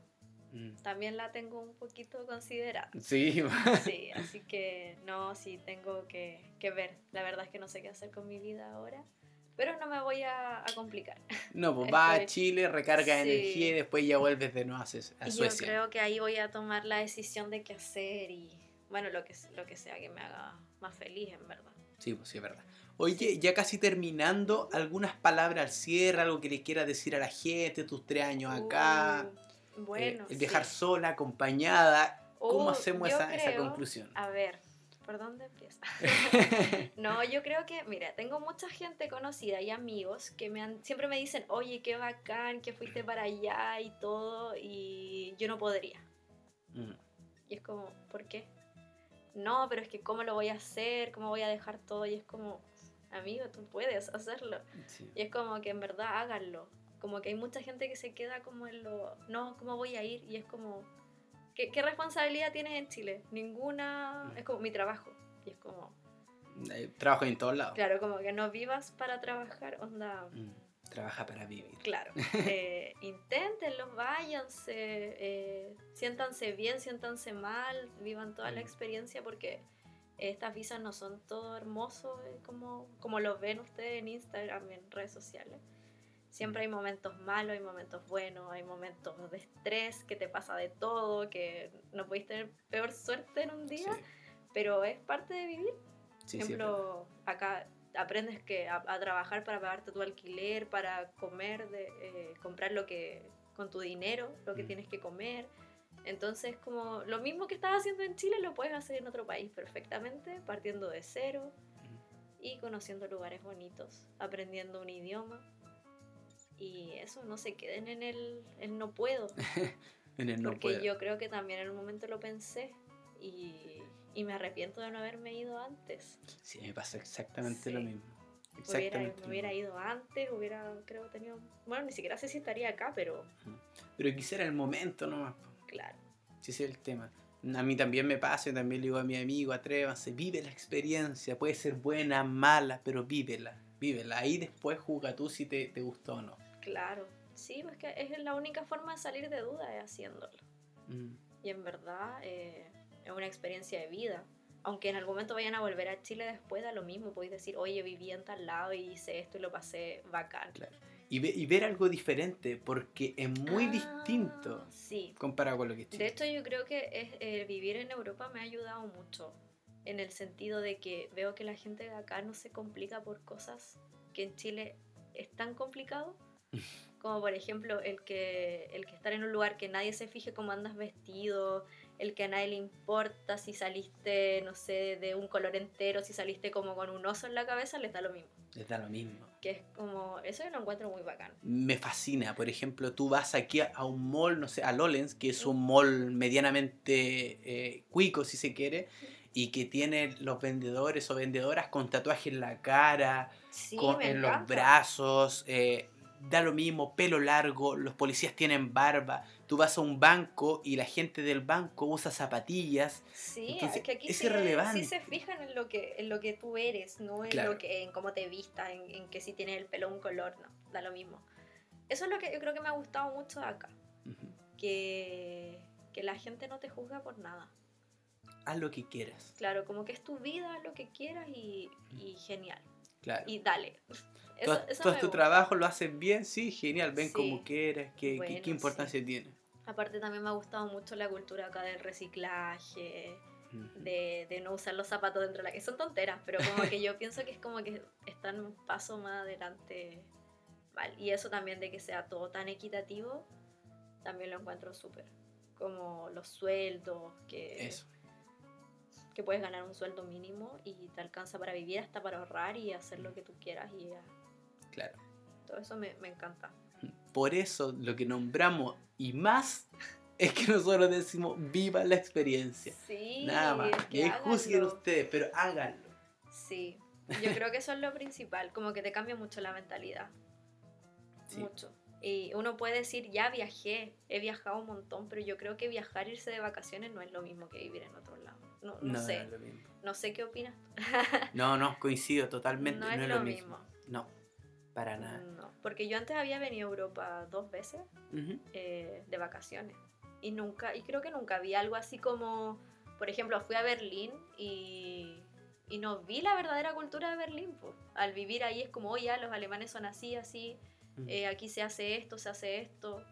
Mm. También la tengo un poquito considerada. Sí, Sí, así que no, sí tengo que, que ver. La verdad es que no sé qué hacer con mi vida ahora. Pero no me voy a, a complicar. No, pues va a Estoy- Chile, recarga Sí. energía y después ya vuelves de nuevo a, Suecia- Y yo creo que ahí voy a tomar la decisión de qué hacer y bueno, lo que, lo que sea que me haga más feliz, en verdad. Sí, pues sí, es verdad. Oye, ya casi terminando, algunas palabras al cierre, algo que le quieras decir a la gente, tus tres años acá, Uh, eh, bueno, el viajar sí. sola, acompañada. ¿Cómo Uh, hacemos esa, esa conclusión? A ver, ¿por dónde empieza? no, yo creo que, mira, tengo mucha gente conocida y amigos que me han, siempre me dicen, oye, qué bacán, que fuiste para allá y todo, y yo no podría. Mm, Y es como, ¿por qué? No, pero es que ¿cómo lo voy a hacer? ¿Cómo voy a dejar todo? Y es como, amigo, tú puedes hacerlo. sí. Y es como que en verdad háganlo. Como que hay mucha gente que se queda como en lo, no, ¿cómo voy a ir? Y es como, ¿qué, qué responsabilidad tienes en Chile? Ninguna, es como mi trabajo. Y es como, Eh, Trabajo en todos lados. claro, como que no vivas para trabajar, onda, Mm, Trabaja para vivir. claro. Eh, inténtenlo, váyanse, eh, siéntanse bien, siéntanse mal, vivan toda la Mm. experiencia porque estas visas no son todo hermoso eh, como, como lo ven ustedes en Instagram, en redes sociales. Siempre hay momentos malos, hay momentos buenos, hay momentos de estrés, que te pasa de todo, que no podéis tener peor suerte en un Sí, día, pero es parte de vivir. sí, Por sí, es ejemplo, acá aprendes que a, a trabajar para pagarte tu alquiler, para comer, de, eh, comprar lo que con tu dinero, lo que Mm. tienes que comer. Entonces, como lo mismo que estás haciendo en Chile, lo puedes hacer en otro país perfectamente, partiendo de cero verdad. y conociendo lugares bonitos, aprendiendo un idioma. Y eso, no se queden en el, el no puedo. En el no porque puedo. yo creo que también en un momento lo pensé y, y me arrepiento de no haberme ido antes. Sí, me pasa exactamente lo Sí. mismo. Hubiera, me hubiera mismo. ido antes, hubiera, creo, tenido... Bueno, ni siquiera sé si estaría acá, pero Pero quisiera el momento nomás. claro. Si ese es el tema. A mí también me pasa, yo también le digo a mi amigo, atrévanse, vive la experiencia, puede ser buena, mala, pero vívela, vívela. Ahí después juzga tú si te, te gustó o no. Claro. Sí, pues que es la única forma de salir de duda es haciéndolo. Mm, Y en verdad eh, es una experiencia de vida. Aunque en algún momento vayan a volver a Chile después, da lo mismo. Podéis decir, oye, viví en tal lado y hice esto y lo pasé bacán. Claro. Y, ve- y ver algo diferente, porque es muy Ah, distinto Sí. comparado con lo que es Chile. De hecho, yo creo que es, eh, vivir en Europa me ha ayudado mucho. En el sentido de que veo que la gente de acá no se complica por cosas que en Chile es tan complicado. Como por ejemplo el que, el que estar en un lugar que nadie se fije cómo andas vestido, el que a nadie le importa si saliste, no sé, de un color entero, si saliste como con un oso en la cabeza, les da lo mismo. Les da lo mismo. Que es como, eso yo lo encuentro muy bacán. Me fascina, por ejemplo, tú vas aquí a, un mall, no sé, a Lolens, que es un mall medianamente eh, cuico, si se quiere, y que tiene los vendedores o vendedoras con tatuaje en la cara, Sí, con- en los brazos, eh, da lo mismo, pelo largo, los policías tienen barba, tú vas a un banco y la gente del banco usa zapatillas, Sí, Entonces, es que aquí es sí, irrelevante. sí se fijan en lo que en lo que tú eres, no en Claro. lo que en cómo te vistas, en, en que si tienes el pelo un color, no, da lo mismo. Eso es lo que yo creo que me ha gustado mucho de acá, que, que la gente no te juzga por nada. haz lo que quieras, Claro, como que es tu vida, haz lo que quieras y, y genial. claro. Y dale. Eso me tu gusta. trabajo lo haces bien, sí, genial, ven Sí. como quieras, qué, qué- Bueno, qué importancia tiene. Aparte también me ha gustado mucho la cultura acá del reciclaje, de, de no usar los zapatos dentro de la que son tonteras, pero como que yo pienso que es como que están un paso más adelante. Vale. Y eso también de que sea todo tan equitativo, también lo encuentro súper. Como los sueldos, que, Eso. que puedes ganar un sueldo mínimo y te alcanza para vivir, hasta para ahorrar y hacer lo que tú quieras. Y ya. Claro. todo eso me, me encanta. Por eso lo que nombramos y más es que nosotros decimos viva la experiencia. Sí, Nada más. es que ahí juzguen ustedes, pero háganlo. Sí, yo creo que eso es lo principal, como que te cambia mucho la mentalidad. Sí. Mucho. Y uno puede decir, ya viajé, he viajado un montón, pero yo creo que viajar, irse de vacaciones no es lo mismo que vivir en otro lado. No, no, No, sé, no es lo mismo. no sé qué opinas. No, no, coincido totalmente. No es lo mismo. No, para nada. No, porque yo antes había venido a Europa dos veces eh, de vacaciones y nunca, y creo que nunca vi algo así como, por ejemplo, fui a Berlín y, y no vi la verdadera cultura de Berlín. po. Al vivir ahí es como, oye, ya, los alemanes son así, así, eh, aquí se hace esto, se hace esto.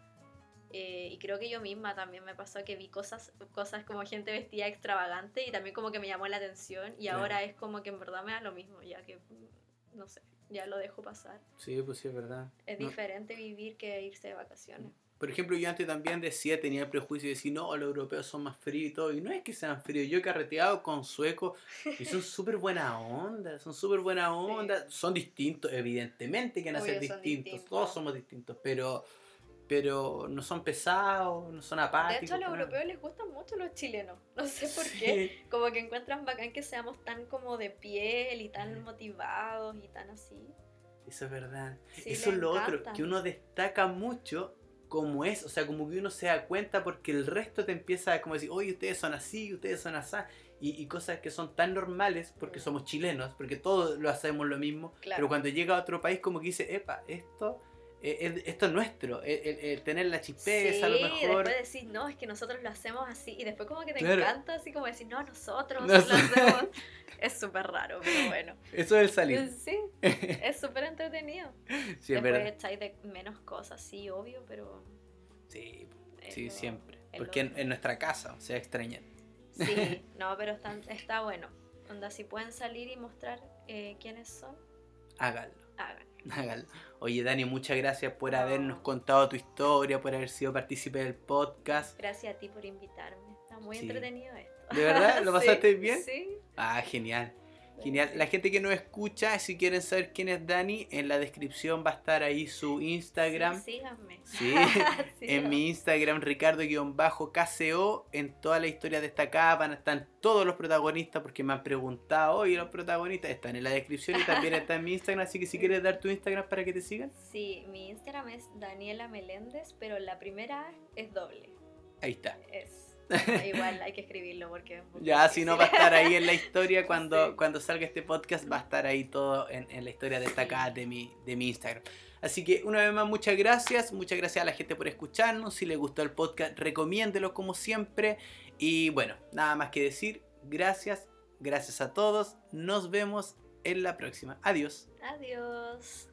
Eh, y creo que yo misma también me pasó que vi cosas, cosas como gente vestida extravagante y también como que me llamó la atención y Claro. ahora es como que en verdad me da lo mismo, ya que, mm, no sé, ya lo dejo pasar. Sí, pues sí, es verdad. Es No. diferente vivir que irse de vacaciones. Por ejemplo, yo antes también decía, tenía el prejuicio de decir, no, los europeos son más fríos y todo. Y no es que sean fríos. Yo he carreteado con suecos y son súper buena onda, son súper buena onda. Son distintos, evidentemente que van a ser distintos. distintos. Todos somos distintos, pero, pero no son pesados, no son apáticos. De hecho, a los nada. europeos les gustan mucho los chilenos. No sé por Sí. qué. Como que encuentran bacán que seamos tan como de piel y tan Mm. motivados y tan así. Eso es verdad. Sí, Eso es lo otro, encanta. que uno destaca mucho como es, o sea, como que uno se da cuenta porque el resto te empieza a como decir, oye, ustedes son así, ustedes son así, y, y cosas que son tan normales porque Mm. somos chilenos, porque todos lo hacemos lo mismo, Claro. pero cuando llega a otro país como que dice, epa, esto, eh, es- esto es nuestro, el, el- el tener la chispeza, a lo sí, mejor. después decís, no, es que nosotros lo hacemos así. Y después como que te Claro. encanta así como decir, no, nosotros No lo hacemos. es súper raro, pero bueno. Eso es el salir. Sí, es súper entretenido. sí, es después verdad. echáis de menos cosas, sí, obvio, pero... Sí, sí, lo- siempre. Porque en, en nuestra casa se extrañan. Sí, no, pero está, está bueno. Onda, si pueden salir y mostrar eh, quiénes son, Háganlo. Háganlo. Oye, Dani, muchas gracias por No. habernos contado tu historia, por haber sido partícipe del podcast. Gracias a ti por invitarme. Está muy Sí. entretenido esto. ¿De verdad? ¿Lo Sí, pasaste bien? Sí. Ah, genial. Genial. La gente que nos escucha, si quieren saber quién es Dani, en la descripción va a estar ahí su Instagram. Sí, síganme. Sí, en mi Instagram, Ricardo-KCO, en toda la historia destacada van a estar todos los protagonistas, porque me han preguntado, oye, los protagonistas están en la descripción y también está en mi Instagram, así que si quieres dar tu Instagram para que te sigan. Sí, mi Instagram es Daniela Meléndez, pero la primera es doble. Ahí está. Es Igual hay que escribirlo porque... Es ya, si no va a estar ahí en la historia cuando, cuando salga este podcast, va a estar ahí todo en, en la historia destacada de, mi, de mi Instagram. Así que una vez más, muchas gracias. Muchas gracias a la gente por escucharnos. Si les gustó el podcast, recomiéndelo como siempre. Y bueno, nada más que decir. Gracias, gracias a todos. Nos vemos en la próxima. Adiós. Adiós.